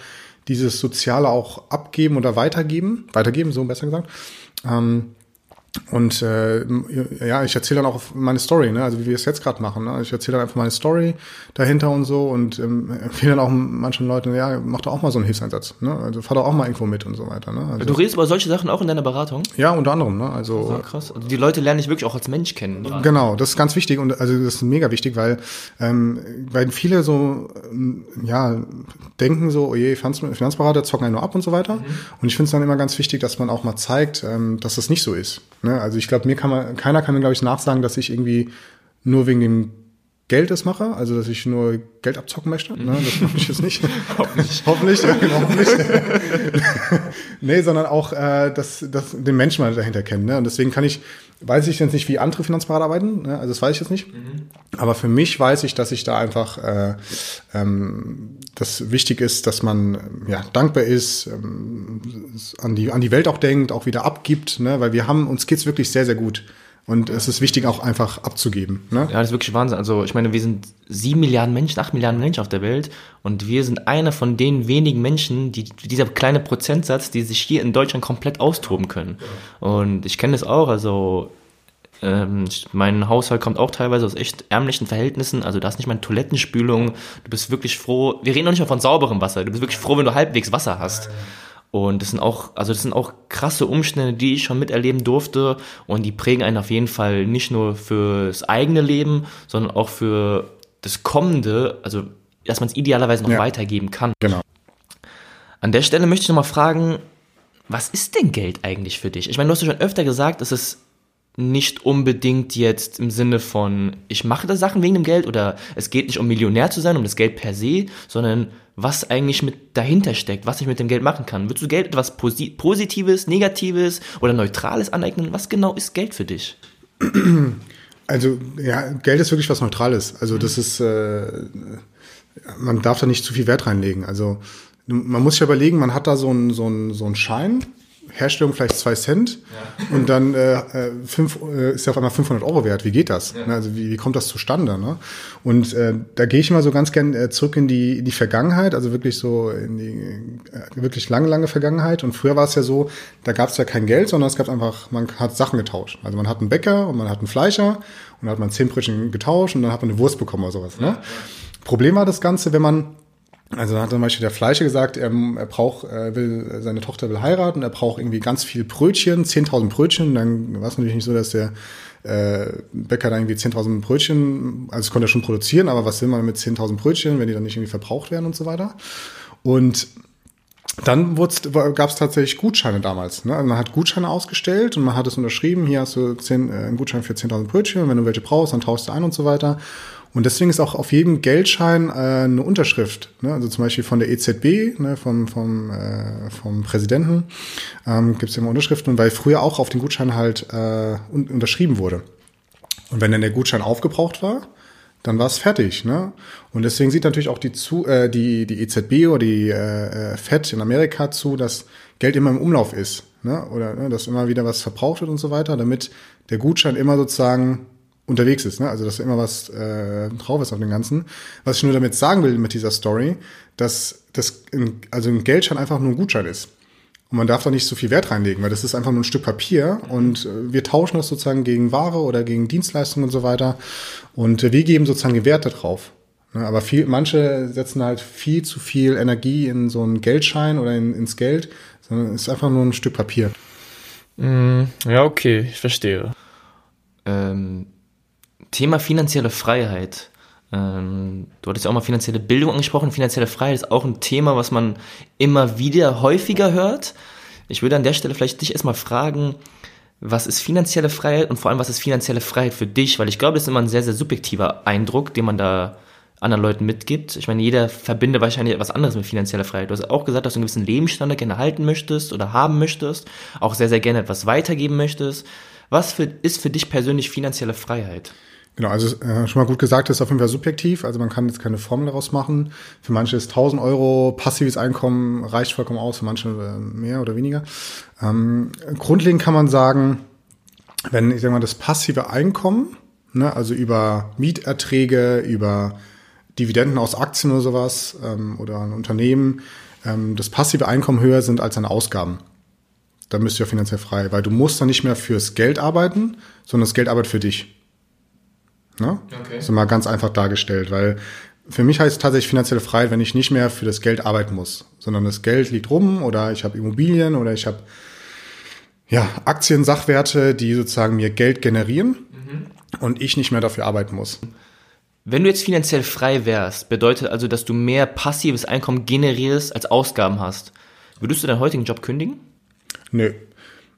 dieses Soziale auch abgeben oder weitergeben, weitergeben, so besser gesagt. Ähm, und äh, ja, ich erzähle dann auch meine Story, ne? also wie wir es jetzt gerade machen. Ne? Ich erzähle dann einfach meine Story dahinter und so und ähm, empfehle dann auch manchen Leuten, ja, mach doch auch mal so einen Hilfseinsatz. Ne? Also fahr doch auch mal irgendwo mit und so weiter. Ne? Also, du redest über solche Sachen auch in deiner Beratung? Ja, unter anderem. Ne? Also, also krass. Also die Leute lernen dich wirklich auch als Mensch kennen. Oder? Genau, das ist ganz wichtig und also das ist mega wichtig, weil ähm, weil viele so ähm, ja denken so, oh je, Finanzberater zocken einen nur ab und so weiter. Mhm. Und ich finde es dann immer ganz wichtig, dass man auch mal zeigt, ähm, dass das nicht so ist. Ne? Also ich glaube, mir kann man, keiner kann mir, glaube ich, nachsagen, dass ich irgendwie nur wegen dem Geld das mache, also dass ich nur Geld abzocken möchte. Ne? Das mache ich jetzt nicht. hoffentlich. hoffentlich, ja, genau, hoffentlich. nee, sondern auch äh, dass, dass den Menschen mal dahinter kennen. Ne? Und deswegen kann ich, weiß ich jetzt nicht, wie andere Finanzberater arbeiten, ne? also das weiß ich jetzt nicht. Mhm. Aber für mich weiß ich, dass ich da einfach äh, ähm, das wichtig ist, dass man ja dankbar ist, ähm, an die an die Welt auch denkt, auch wieder abgibt, ne? weil wir haben uns geht's wirklich sehr sehr gut. Und es ist wichtig, auch einfach abzugeben. Ne? Ja, das ist wirklich Wahnsinn. Also ich meine, wir sind sieben Milliarden Menschen, acht Milliarden Menschen auf der Welt und wir sind einer von den wenigen Menschen, die dieser kleine Prozentsatz, die sich hier in Deutschland komplett austoben können. Und ich kenne das auch. Also ähm, mein Haushalt kommt auch teilweise aus echt ärmlichen Verhältnissen. Also da ist nicht mal eine Toilettenspülung. Du bist wirklich froh. Wir reden noch nicht mal von sauberem Wasser. Du bist wirklich froh, wenn du halbwegs Wasser hast. Und das sind auch, also das sind auch krasse Umstände, die ich schon miterleben durfte. Und die prägen einen auf jeden Fall nicht nur fürs eigene Leben, sondern auch für das Kommende, also dass man es idealerweise noch ja. weitergeben kann. Genau. An der Stelle möchte ich nochmal fragen, was ist denn Geld eigentlich für dich? Ich meine, du hast ja schon öfter gesagt, dass es nicht unbedingt jetzt im Sinne von, ich mache da Sachen wegen dem Geld oder es geht nicht um Millionär zu sein, um das Geld per se, sondern was eigentlich mit dahinter steckt, was ich mit dem Geld machen kann. Würdest du Geld etwas Positives, Negatives oder Neutrales aneignen? Was genau ist Geld für dich? Also ja, Geld ist wirklich was Neutrales. Also das ist, äh, man darf da nicht zu viel Wert reinlegen. Also man muss sich überlegen, man hat da so einen so so einen Schein Herstellung vielleicht zwei Cent ja. und dann äh, äh, fünf, äh, ist ja auf einmal 500 Euro wert. Wie geht das? Ja. Also wie, wie kommt das zustande? Ne? Und äh, da gehe ich mal so ganz gern äh, zurück in die, in die Vergangenheit, also wirklich so in die äh, wirklich lange, lange Vergangenheit. Und früher war es ja so, da gab es ja kein Geld, sondern es gab einfach, man hat Sachen getauscht. Also man hat einen Bäcker und man hat einen Fleischer und dann hat man zehn Brötchen getauscht und dann hat man eine Wurst bekommen oder sowas. Ne? Ja. Problem war das Ganze, wenn man also da hat zum Beispiel der Fleischer gesagt, er, er braucht, er will, seine Tochter will heiraten, er braucht irgendwie ganz viel Brötchen, 10.000 Brötchen. Dann war es natürlich nicht so, dass der äh, Bäcker da irgendwie 10.000 Brötchen, also das konnte er schon produzieren, aber was will man mit 10.000 Brötchen, wenn die dann nicht irgendwie verbraucht werden und so weiter. Und dann gab es tatsächlich Gutscheine damals. Ne? Also man hat Gutscheine ausgestellt und man hat es unterschrieben, hier hast du 10, äh, einen Gutschein für 10.000 Brötchen und wenn du welche brauchst, dann tauschst du ein und so weiter. Und deswegen ist auch auf jedem Geldschein äh, eine Unterschrift, ne? also zum Beispiel von der EZB, ne? vom, vom, äh, vom Präsidenten, ähm, gibt es immer Unterschriften, weil früher auch auf den Gutschein halt äh, un unterschrieben wurde. Und wenn dann der Gutschein aufgebraucht war, dann war es fertig. Ne? Und deswegen sieht natürlich auch die, zu, äh, die, die EZB oder die äh, äh, FED in Amerika zu, dass Geld immer im Umlauf ist. Ne? Oder ne, dass immer wieder was verbraucht wird und so weiter, damit der Gutschein immer sozusagen unterwegs ist. Ne? Also dass immer was äh, drauf ist auf dem Ganzen. Was ich nur damit sagen will mit dieser Story, dass das in, also ein Geldschein einfach nur ein Gutschein ist. Und man darf da nicht so viel Wert reinlegen, weil das ist einfach nur ein Stück Papier und äh, wir tauschen das sozusagen gegen Ware oder gegen Dienstleistungen und so weiter. Und äh, wir geben sozusagen Werte drauf. Ne? Aber viel, manche setzen halt viel zu viel Energie in so einen Geldschein oder in, ins Geld, sondern es ist einfach nur ein Stück Papier. Mm, ja, okay, ich verstehe. Ähm, Thema finanzielle Freiheit. Ähm, du hattest ja auch mal finanzielle Bildung angesprochen. Finanzielle Freiheit ist auch ein Thema, was man immer wieder häufiger hört. Ich würde an der Stelle vielleicht dich erstmal fragen, was ist finanzielle Freiheit und vor allem, was ist finanzielle Freiheit für dich? Weil ich glaube, das ist immer ein sehr, sehr subjektiver Eindruck, den man da anderen Leuten mitgibt. Ich meine, jeder verbindet wahrscheinlich etwas anderes mit finanzieller Freiheit. Du hast auch gesagt, dass du einen gewissen Lebensstandard gerne halten möchtest oder haben möchtest, auch sehr, sehr gerne etwas weitergeben möchtest. Was für, ist für dich persönlich finanzielle Freiheit? Genau, also äh, schon mal gut gesagt, das ist auf jeden Fall subjektiv. Also man kann jetzt keine Formel daraus machen. Für manche ist 1000 Euro passives Einkommen reicht vollkommen aus, für manche äh, mehr oder weniger. Ähm, grundlegend kann man sagen, wenn ich sage mal das passive Einkommen, ne, also über Mieterträge, über Dividenden aus Aktien oder sowas ähm, oder ein Unternehmen, ähm, das passive Einkommen höher sind als deine Ausgaben dann bist du ja finanziell frei, weil du musst dann nicht mehr fürs Geld arbeiten, sondern das Geld arbeitet für dich. Ne? Okay. Das ist mal ganz einfach dargestellt, weil für mich heißt tatsächlich finanzielle Freiheit, wenn ich nicht mehr für das Geld arbeiten muss, sondern das Geld liegt rum oder ich habe Immobilien oder ich habe ja, Aktien, Sachwerte, die sozusagen mir Geld generieren mhm. und ich nicht mehr dafür arbeiten muss. Wenn du jetzt finanziell frei wärst, bedeutet also, dass du mehr passives Einkommen generierst als Ausgaben hast. Würdest du deinen heutigen Job kündigen? Nö.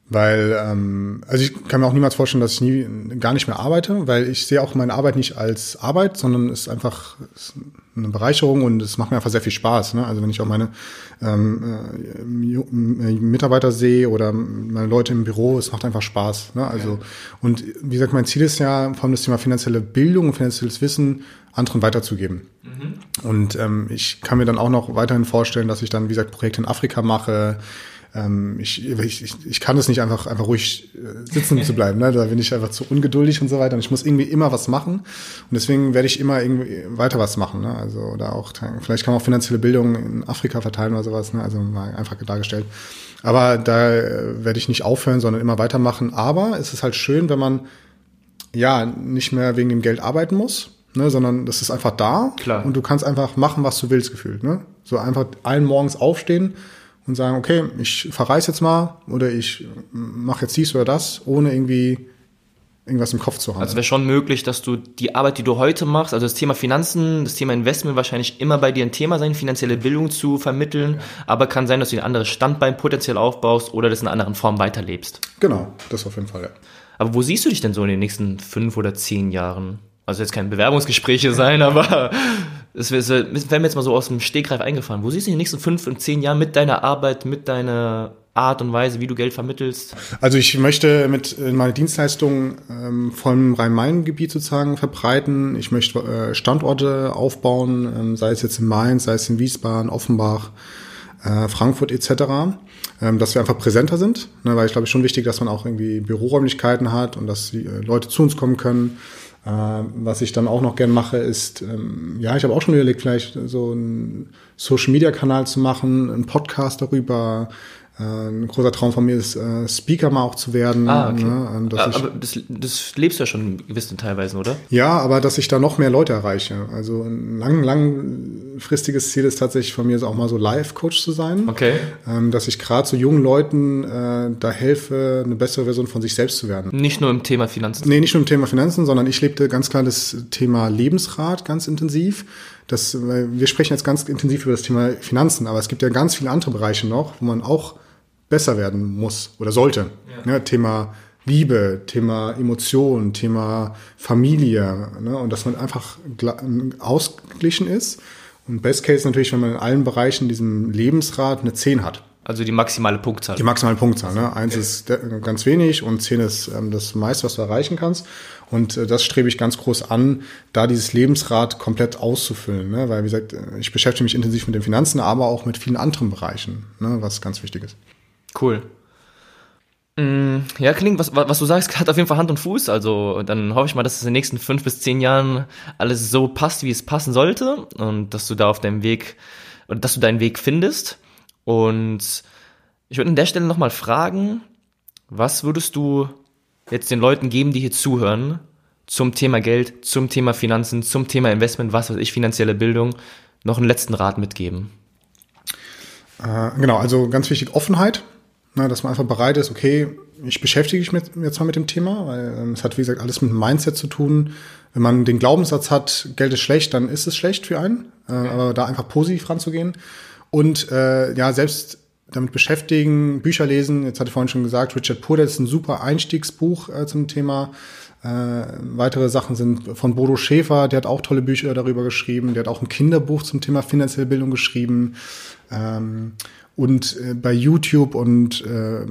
Weil, ähm, also ich kann mir auch niemals vorstellen, dass ich nie gar nicht mehr arbeite, weil ich sehe auch meine Arbeit nicht als Arbeit, sondern es ist einfach ist eine Bereicherung und es macht mir einfach sehr viel Spaß. Ne? Also wenn ich auch meine ähm, äh, Mitarbeiter sehe oder meine Leute im Büro, es macht einfach Spaß. Ne? Also ja. und wie gesagt, mein Ziel ist ja, vor allem das Thema finanzielle Bildung und finanzielles Wissen anderen weiterzugeben. Mhm. Und ähm, ich kann mir dann auch noch weiterhin vorstellen, dass ich dann, wie gesagt, Projekte in Afrika mache ähm, ich, ich, ich kann es nicht einfach, einfach ruhig äh, sitzen zu bleiben. Ne? Da bin ich einfach zu ungeduldig und so weiter. Und ich muss irgendwie immer was machen. Und deswegen werde ich immer irgendwie weiter was machen. Ne? Also, oder auch, vielleicht kann man auch finanzielle Bildung in Afrika verteilen oder sowas. Ne? Also mal einfach dargestellt. Aber da äh, werde ich nicht aufhören, sondern immer weitermachen. Aber es ist halt schön, wenn man ja nicht mehr wegen dem Geld arbeiten muss, ne, sondern das ist einfach da Klar. und du kannst einfach machen, was du willst, gefühlt. Ne? So einfach allen morgens aufstehen und sagen, okay, ich verreise jetzt mal oder ich mache jetzt dies oder das, ohne irgendwie irgendwas im Kopf zu haben. Also wäre schon möglich, dass du die Arbeit, die du heute machst, also das Thema Finanzen, das Thema Investment wahrscheinlich immer bei dir ein Thema sein, finanzielle Bildung zu vermitteln, aber kann sein, dass du ein anderes Standbein potenziell aufbaust oder das in einer anderen Form weiterlebst. Genau, das auf jeden Fall, ja. Aber wo siehst du dich denn so in den nächsten fünf oder zehn Jahren? Also jetzt keine Bewerbungsgespräche sein, aber es wäre mir jetzt mal so aus dem Stegreif eingefallen. Wo siehst du in den nächsten fünf und zehn Jahren mit deiner Arbeit, mit deiner Art und Weise, wie du Geld vermittelst? Also ich möchte mit meine Dienstleistungen ähm, vom Rhein-Main-Gebiet sozusagen verbreiten. Ich möchte äh, Standorte aufbauen, ähm, sei es jetzt in Mainz, sei es in Wiesbaden, Offenbach, äh, Frankfurt etc., ähm, dass wir einfach präsenter sind, ne, weil ich glaube, es schon wichtig, dass man auch irgendwie Büroräumlichkeiten hat und dass die äh, Leute zu uns kommen können. Äh, was ich dann auch noch gern mache, ist, ähm, ja, ich habe auch schon überlegt, vielleicht so einen Social-Media-Kanal zu machen, einen Podcast darüber, ein großer Traum von mir ist, äh, Speaker mal auch zu werden. Ah, okay. Ne? Ah, aber das, das lebst du ja schon in gewissen Teilweisen, oder? Ja, aber dass ich da noch mehr Leute erreiche. Also ein lang, langfristiges Ziel ist tatsächlich von mir, auch mal so Live-Coach zu sein. Okay. Ähm, dass ich gerade so jungen Leuten äh, da helfe, eine bessere Version von sich selbst zu werden. Nicht nur im Thema Finanzen? Nee, nicht nur im Thema Finanzen, sondern ich lebte ganz klar das Thema Lebensrat ganz intensiv. Das, wir sprechen jetzt ganz intensiv über das Thema Finanzen, aber es gibt ja ganz viele andere Bereiche noch, wo man auch besser werden muss oder sollte. Ja. Ne, Thema Liebe, Thema Emotion, Thema Familie. Ne, und dass man einfach ausgeglichen ist. Und Best Case natürlich, wenn man in allen Bereichen diesem Lebensrat eine 10 hat. Also die maximale Punktzahl. Die maximale Punktzahl. Ne? Eins okay. ist ganz wenig und zehn ist ähm, das meiste, was du erreichen kannst. Und äh, das strebe ich ganz groß an, da dieses Lebensrad komplett auszufüllen. Ne? Weil, wie gesagt, äh, ich beschäftige mich intensiv mit den Finanzen, aber auch mit vielen anderen Bereichen, ne? was ganz wichtig ist. Cool. Mm, ja, klingt, was, was du sagst, hat auf jeden Fall Hand und Fuß. Also dann hoffe ich mal, dass es in den nächsten fünf bis zehn Jahren alles so passt, wie es passen sollte und dass du da auf deinem Weg, oder dass du deinen Weg findest. Und ich würde an der Stelle nochmal fragen, was würdest du jetzt den Leuten geben, die hier zuhören, zum Thema Geld, zum Thema Finanzen, zum Thema Investment, was weiß ich, finanzielle Bildung, noch einen letzten Rat mitgeben? Äh, genau, also ganz wichtig Offenheit, ne, dass man einfach bereit ist, okay, ich beschäftige mich mit, jetzt mal mit dem Thema, weil ähm, es hat, wie gesagt, alles mit dem Mindset zu tun. Wenn man den Glaubenssatz hat, Geld ist schlecht, dann ist es schlecht für einen, äh, aber da einfach positiv ranzugehen. Und äh, ja, selbst damit beschäftigen, Bücher lesen. Jetzt hatte ich vorhin schon gesagt, Richard Puder ist ein super Einstiegsbuch äh, zum Thema. Äh, weitere Sachen sind von Bodo Schäfer, der hat auch tolle Bücher darüber geschrieben. Der hat auch ein Kinderbuch zum Thema finanzielle Bildung geschrieben. Ähm, und äh, bei YouTube und äh,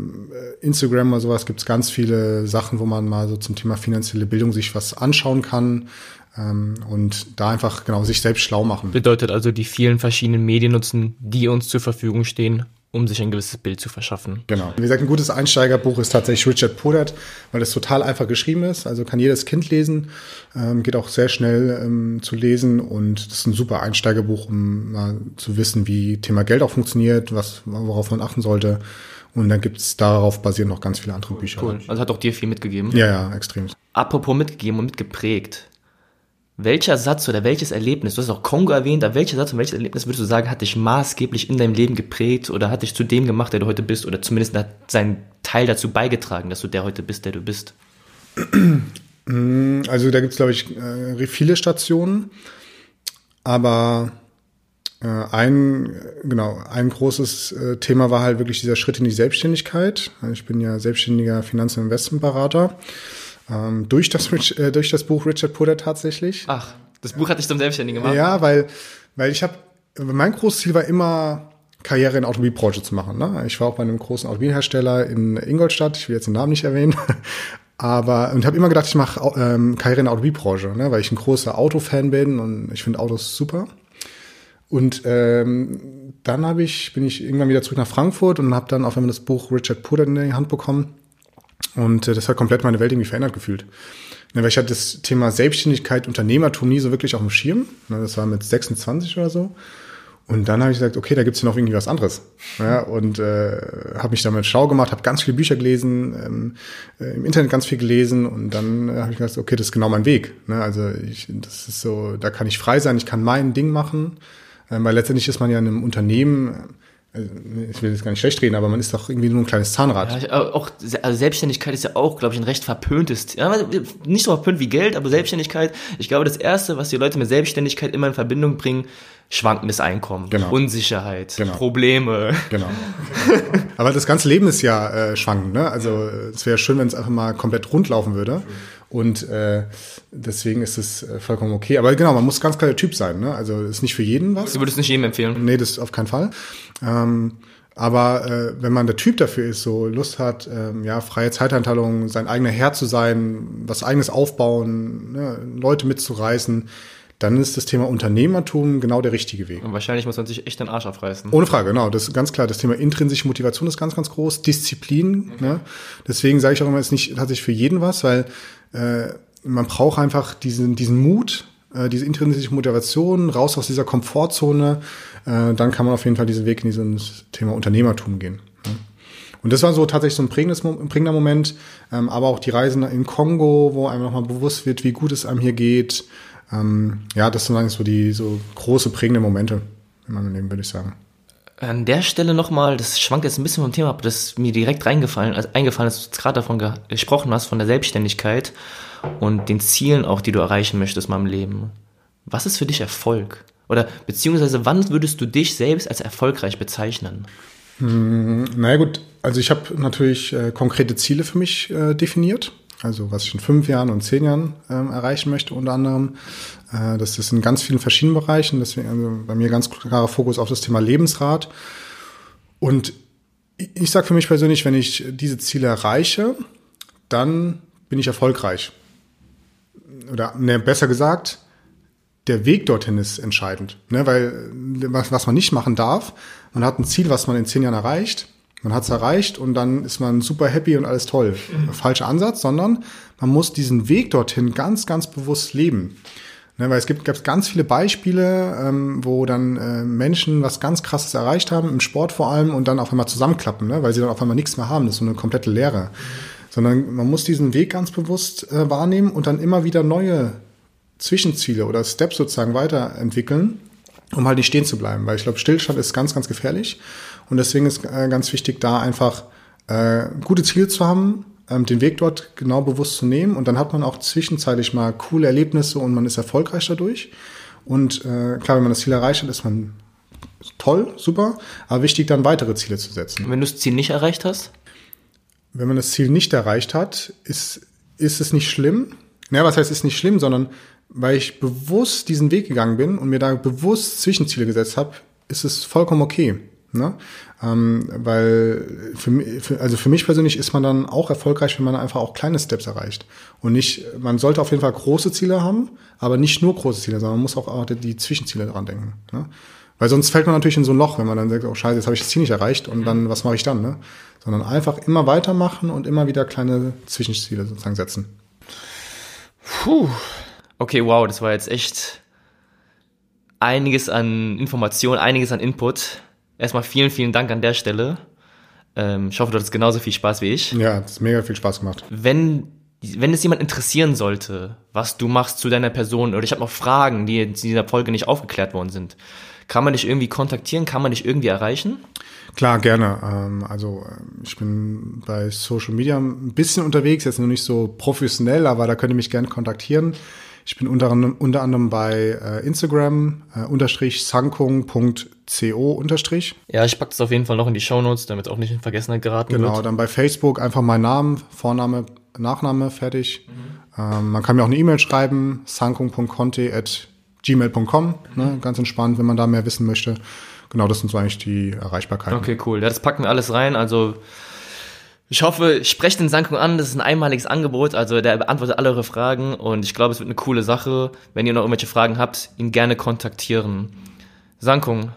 Instagram oder sowas gibt es ganz viele Sachen, wo man mal so zum Thema finanzielle Bildung sich was anschauen kann ähm, und da einfach genau sich selbst schlau machen. Bedeutet also die vielen verschiedenen Medien nutzen, die uns zur Verfügung stehen, um sich ein gewisses Bild zu verschaffen. Genau. Wie gesagt, ein gutes Einsteigerbuch ist tatsächlich Richard Podert, weil es total einfach geschrieben ist. Also kann jedes Kind lesen, ähm, geht auch sehr schnell ähm, zu lesen und das ist ein super Einsteigerbuch, um mal zu wissen, wie Thema Geld auch funktioniert, was, worauf man achten sollte. Und dann gibt's darauf basierend noch ganz viele andere Bücher. Cool. Also hat auch dir viel mitgegeben. Ja, ja, extrem. Apropos mitgegeben und mitgeprägt. Welcher Satz oder welches Erlebnis, du hast auch Kongo erwähnt, aber welcher Satz und welches Erlebnis würdest du sagen, hat dich maßgeblich in deinem Leben geprägt oder hat dich zu dem gemacht, der du heute bist oder zumindest hat seinen Teil dazu beigetragen, dass du der heute bist, der du bist? Also da gibt's glaube ich, äh, viele Stationen, aber äh, ein, genau, ein großes äh, Thema war halt wirklich dieser Schritt in die Selbstständigkeit. Ich bin ja selbstständiger Finanz- und Investmentberater. Ähm, durch, das, äh, durch das Buch Richard Puder tatsächlich. Ach, das Buch hat dich zum Selbstständigen gemacht? Ja, weil, weil ich habe, mein großes Ziel war immer, Karriere in der Automobilbranche zu machen. Ne? Ich war auch bei einem großen Automobilhersteller in Ingolstadt, ich will jetzt den Namen nicht erwähnen, aber und habe immer gedacht, ich mache ähm, Karriere in der Automobilbranche, ne? weil ich ein großer Autofan bin und ich finde Autos super. Und ähm, dann habe ich, bin ich irgendwann wieder zurück nach Frankfurt und habe dann auf einmal das Buch Richard Puder in die Hand bekommen. Und äh, das hat komplett meine Welt irgendwie verändert gefühlt. Ja, weil ich hatte das Thema Selbstständigkeit, Unternehmertum nie so wirklich auf dem Schirm. Das war mit 26 oder so. Und dann habe ich gesagt, okay, da gibt's ja noch irgendwie was anderes. Ja, und äh, habe mich damit schlau gemacht, habe ganz viele Bücher gelesen, ähm, äh, im Internet ganz viel gelesen und dann äh, habe ich gesagt, okay, das ist genau mein Weg. Ne? Also ich, das ist so, da kann ich frei sein, ich kann mein Ding machen, äh, weil letztendlich ist man ja in einem Unternehmen, also, ich will jetzt gar nicht schlecht reden, aber man ist doch irgendwie nur ein kleines Zahnrad. Ja, auch, also Selbstständigkeit ist ja auch, glaube ich, ein recht verpöntes, ja, nicht so verpönt wie Geld, aber Selbstständigkeit, ich glaube, das Erste, was die Leute mit Selbstständigkeit immer in Verbindung bringen, schwankendes Einkommen, genau. Unsicherheit, genau. Probleme. Genau. aber das ganze Leben ist ja äh, schwankend, ne? Also es wäre schön, wenn es einfach mal komplett rund laufen würde. Und äh, deswegen ist es äh, vollkommen okay. Aber genau, man muss ganz klar der Typ sein. Ne? Also ist nicht für jeden was. Du würdest nicht jedem empfehlen? Nee, das auf keinen Fall. Ähm, aber äh, wenn man der Typ dafür ist, so Lust hat, ähm, ja, freie Zeiteinteilung, sein eigener Herr zu sein, was eigenes aufbauen, ne, Leute mitzureißen, dann ist das Thema Unternehmertum genau der richtige Weg. Und wahrscheinlich muss man sich echt den Arsch aufreißen. Ohne Frage, genau. Das ist ganz klar. Das Thema intrinsische Motivation ist ganz, ganz groß. Disziplin. Okay. Ne? Deswegen sage ich auch immer, es ist nicht tatsächlich für jeden was, weil äh, man braucht einfach diesen, diesen Mut, äh, diese intrinsische Motivation, raus aus dieser Komfortzone. Äh, dann kann man auf jeden Fall diesen Weg in dieses Thema Unternehmertum gehen. Ne? Und das war so tatsächlich so ein prägendes, prägender Moment, ähm, aber auch die Reisen in Kongo, wo einem nochmal bewusst wird, wie gut es einem hier geht. Ähm, ja, das sind eigentlich so die so große prägende Momente in meinem Leben, würde ich sagen. An der Stelle nochmal, das schwankt jetzt ein bisschen vom Thema ab, das mir direkt reingefallen, also eingefallen ist, du gerade davon gesprochen hast, von der Selbstständigkeit und den Zielen auch, die du erreichen möchtest in meinem Leben. Was ist für dich Erfolg? Oder beziehungsweise wann würdest du dich selbst als erfolgreich bezeichnen? Hm, naja gut, also ich habe natürlich äh, konkrete Ziele für mich äh, definiert. Also was ich in fünf Jahren und zehn Jahren ähm, erreichen möchte, unter anderem. Äh, das ist in ganz vielen verschiedenen Bereichen. Deswegen also bei mir ganz klarer Fokus auf das Thema Lebensrat. Und ich sage für mich persönlich, wenn ich diese Ziele erreiche, dann bin ich erfolgreich. Oder ne, besser gesagt, der Weg dorthin ist entscheidend. Ne? Weil was, was man nicht machen darf, man hat ein Ziel, was man in zehn Jahren erreicht, Man hat es erreicht und dann ist man super happy und alles toll. Mhm. Falscher Ansatz, sondern man muss diesen Weg dorthin ganz, ganz bewusst leben. Ne, weil es gibt gab ganz viele Beispiele, ähm, wo dann äh, Menschen was ganz Krasses erreicht haben, im Sport vor allem, und dann auf einmal zusammenklappen, ne, weil sie dann auf einmal nichts mehr haben. Das ist so eine komplette Leere. Sondern man muss diesen Weg ganz bewusst äh, wahrnehmen und dann immer wieder neue Zwischenziele oder Steps sozusagen weiterentwickeln, um halt nicht stehen zu bleiben. Weil ich glaube, Stillstand ist ganz, ganz gefährlich. Und deswegen ist äh, ganz wichtig, da einfach äh, gute Ziele zu haben, ähm, den Weg dort genau bewusst zu nehmen. Und dann hat man auch zwischenzeitlich mal coole Erlebnisse und man ist erfolgreich dadurch. Und äh, klar, wenn man das Ziel erreicht hat, ist man toll, super. Aber wichtig, dann weitere Ziele zu setzen. Wenn du das Ziel nicht erreicht hast? Wenn man das Ziel nicht erreicht hat, ist, ist es nicht schlimm. Naja, was heißt, ist nicht schlimm, sondern weil ich bewusst diesen Weg gegangen bin und mir da bewusst Zwischenziele gesetzt habe, ist es vollkommen okay. Ne? Ähm, weil für, für, also für mich persönlich ist man dann auch erfolgreich, wenn man einfach auch kleine Steps erreicht. Und nicht, man sollte auf jeden Fall große Ziele haben, aber nicht nur große Ziele, sondern man muss auch, auch die Zwischenziele dran denken. Ne? Weil sonst fällt man natürlich in so ein Loch, wenn man dann sagt, oh scheiße, jetzt habe ich das Ziel nicht erreicht und dann, was mache ich dann? Ne? Sondern einfach immer weitermachen und immer wieder kleine Zwischenziele sozusagen setzen. Puh. Okay, wow, das war jetzt echt einiges an Information, einiges an Input. Erstmal vielen, vielen Dank an der Stelle. Ähm, ich hoffe, du hattest genauso viel Spaß wie ich. Ja, es hat mega viel Spaß gemacht. Wenn, wenn es jemand interessieren sollte, was du machst zu deiner Person, oder ich habe noch Fragen, die in dieser Folge nicht aufgeklärt worden sind, kann man dich irgendwie kontaktieren? Kann man dich irgendwie erreichen? Klar, gerne. Ähm, also äh, ich bin bei Social Media ein bisschen unterwegs, jetzt noch nicht so professionell, aber da könnt ihr mich gerne kontaktieren. Ich bin unter, unter anderem bei äh, Instagram, äh, unterstrich sankung.co unterstrich. Ja, ich packe das auf jeden Fall noch in die Show Notes, damit es auch nicht in Vergessenheit geraten genau, wird. Genau, dann bei Facebook einfach mein Name, Vorname, Nachname, fertig. Mhm. Ähm, man kann mir auch eine E-Mail schreiben, sankung.conte at gmail.com, mhm. ne, ganz entspannt, wenn man da mehr wissen möchte. Genau, das sind so eigentlich die Erreichbarkeiten. Okay, cool. Ja, das packen wir alles rein, also ich hoffe, sprecht den Sankung an, das ist ein einmaliges Angebot, also der beantwortet alle eure Fragen und ich glaube, es wird eine coole Sache. Wenn ihr noch irgendwelche Fragen habt, ihn gerne kontaktieren. Sankung,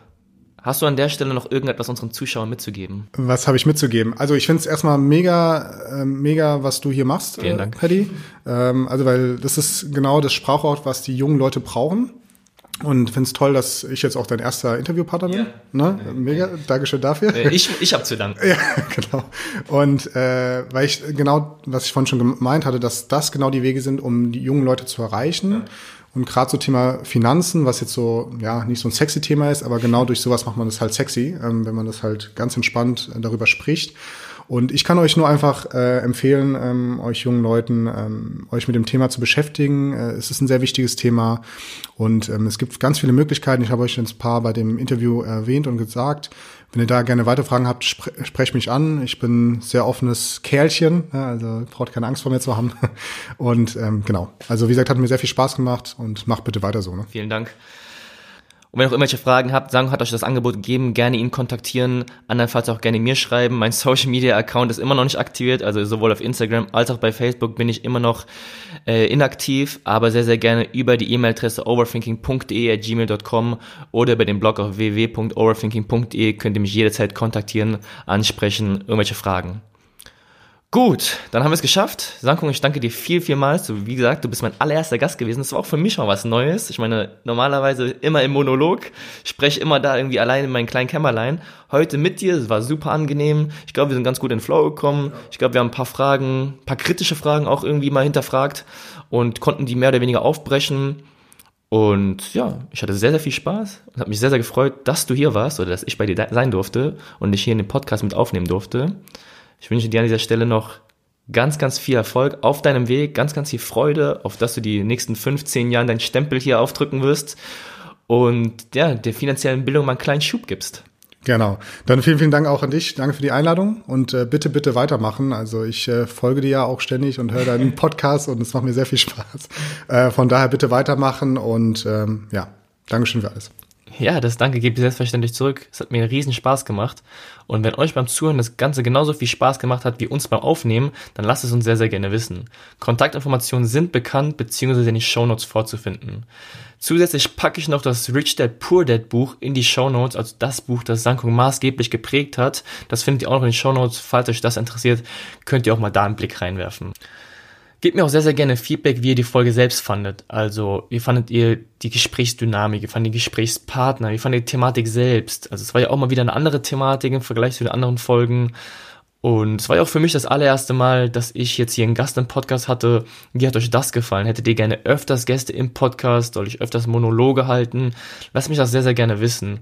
hast du an der Stelle noch irgendetwas unseren Zuschauern mitzugeben? Was habe ich mitzugeben? Also ich finde es erstmal mega, äh, mega, was du hier machst, Vielen Dank. Äh, Paddy. Ähm, also weil das ist genau das Sprachwort, was die jungen Leute brauchen. Und finde es toll, dass ich jetzt auch dein erster Interviewpartner bin. Ja. Ne? Mega, Dankeschön dafür. Äh, ich, ich habe zu danken. ja, genau. Und äh, weil ich genau, was ich vorhin schon gemeint hatte, dass das genau die Wege sind, um die jungen Leute zu erreichen. Ja. Und gerade so Thema Finanzen, was jetzt so, ja, nicht so ein sexy Thema ist, aber genau durch sowas macht man das halt sexy, ähm, wenn man das halt ganz entspannt äh, darüber spricht. Und ich kann euch nur einfach äh, empfehlen, ähm, euch jungen Leuten, ähm, euch mit dem Thema zu beschäftigen. Äh, es ist ein sehr wichtiges Thema und ähm, es gibt ganz viele Möglichkeiten. Ich habe euch ein paar bei dem Interview erwähnt und gesagt. Wenn ihr da gerne weitere Fragen habt, spre sprecht mich an. Ich bin sehr offenes Kerlchen, ja, also braucht keine Angst vor mir zu haben. Und ähm, genau, also wie gesagt, hat mir sehr viel Spaß gemacht und macht bitte weiter so. Ne? Vielen Dank. Und wenn ihr auch irgendwelche Fragen habt, sagen, hat euch das Angebot gegeben, gerne ihn kontaktieren. Andernfalls auch gerne mir schreiben. Mein Social Media Account ist immer noch nicht aktiviert, also sowohl auf Instagram als auch bei Facebook bin ich immer noch äh, inaktiv, aber sehr, sehr gerne über die E-Mail-Adresse overthinking.de at gmail.com oder über den Blog auf www.overthinking.de könnt ihr mich jederzeit kontaktieren, ansprechen, irgendwelche Fragen. Gut, dann haben wir es geschafft. Sankung, ich danke dir viel, vielmals. Wie gesagt, du bist mein allererster Gast gewesen. Das war auch für mich mal was Neues. Ich meine, normalerweise immer im Monolog. Spreche immer da irgendwie allein in meinem kleinen Kämmerlein. Heute mit dir, es war super angenehm. Ich glaube, wir sind ganz gut in den Flow gekommen. Ich glaube, wir haben ein paar Fragen, ein paar kritische Fragen auch irgendwie mal hinterfragt und konnten die mehr oder weniger aufbrechen. Und ja, ich hatte sehr, sehr viel Spaß und habe mich sehr, sehr gefreut, dass du hier warst oder dass ich bei dir sein durfte und dich hier in den Podcast mit aufnehmen durfte. Ich wünsche dir an dieser Stelle noch ganz, ganz viel Erfolg auf deinem Weg, ganz, ganz viel Freude, auf dass du die nächsten 15 Jahren deinen Stempel hier aufdrücken wirst und ja, der finanziellen Bildung mal einen kleinen Schub gibst. Genau. Dann vielen, vielen Dank auch an dich. Danke für die Einladung und äh, bitte, bitte weitermachen. Also ich äh, folge dir ja auch ständig und höre deinen Podcast und es macht mir sehr viel Spaß. Äh, von daher bitte weitermachen und ähm, ja, Dankeschön für alles. Ja, das Danke gebe ich selbstverständlich zurück. Es hat mir einen riesen Spaß gemacht. Und wenn euch beim Zuhören das Ganze genauso viel Spaß gemacht hat wie uns beim Aufnehmen, dann lasst es uns sehr, sehr gerne wissen. Kontaktinformationen sind bekannt bzw. in den Shownotes vorzufinden. Zusätzlich packe ich noch das Rich Dad Poor Dad Buch in die Shownotes, also das Buch, das Sankung maßgeblich geprägt hat. Das findet ihr auch noch in den Shownotes. Falls euch das interessiert, könnt ihr auch mal da einen Blick reinwerfen. Gebt mir auch sehr, sehr gerne Feedback, wie ihr die Folge selbst fandet. Also, wie fandet ihr die Gesprächsdynamik, wie fandet ihr die Gesprächspartner, wie fandet ihr die Thematik selbst? Also, es war ja auch mal wieder eine andere Thematik im Vergleich zu den anderen Folgen. Und es war ja auch für mich das allererste Mal, dass ich jetzt hier einen Gast im Podcast hatte. Wie hat euch das gefallen? Hättet ihr gerne öfters Gäste im Podcast? Soll ich öfters Monologe halten? Lasst mich das sehr, sehr gerne wissen.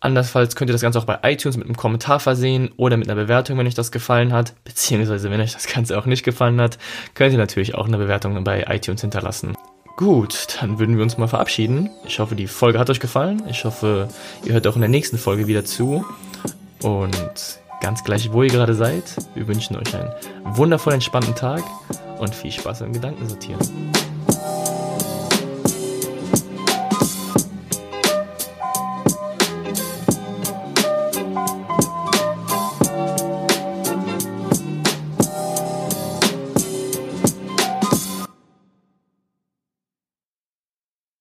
Andernfalls könnt ihr das Ganze auch bei iTunes mit einem Kommentar versehen oder mit einer Bewertung, wenn euch das gefallen hat. Beziehungsweise, wenn euch das Ganze auch nicht gefallen hat, könnt ihr natürlich auch eine Bewertung bei iTunes hinterlassen. Gut, dann würden wir uns mal verabschieden. Ich hoffe, die Folge hat euch gefallen. Ich hoffe, ihr hört auch in der nächsten Folge wieder zu. Und ganz gleich, wo ihr gerade seid, wir wünschen euch einen wundervoll entspannten Tag und viel Spaß beim Gedankensortieren.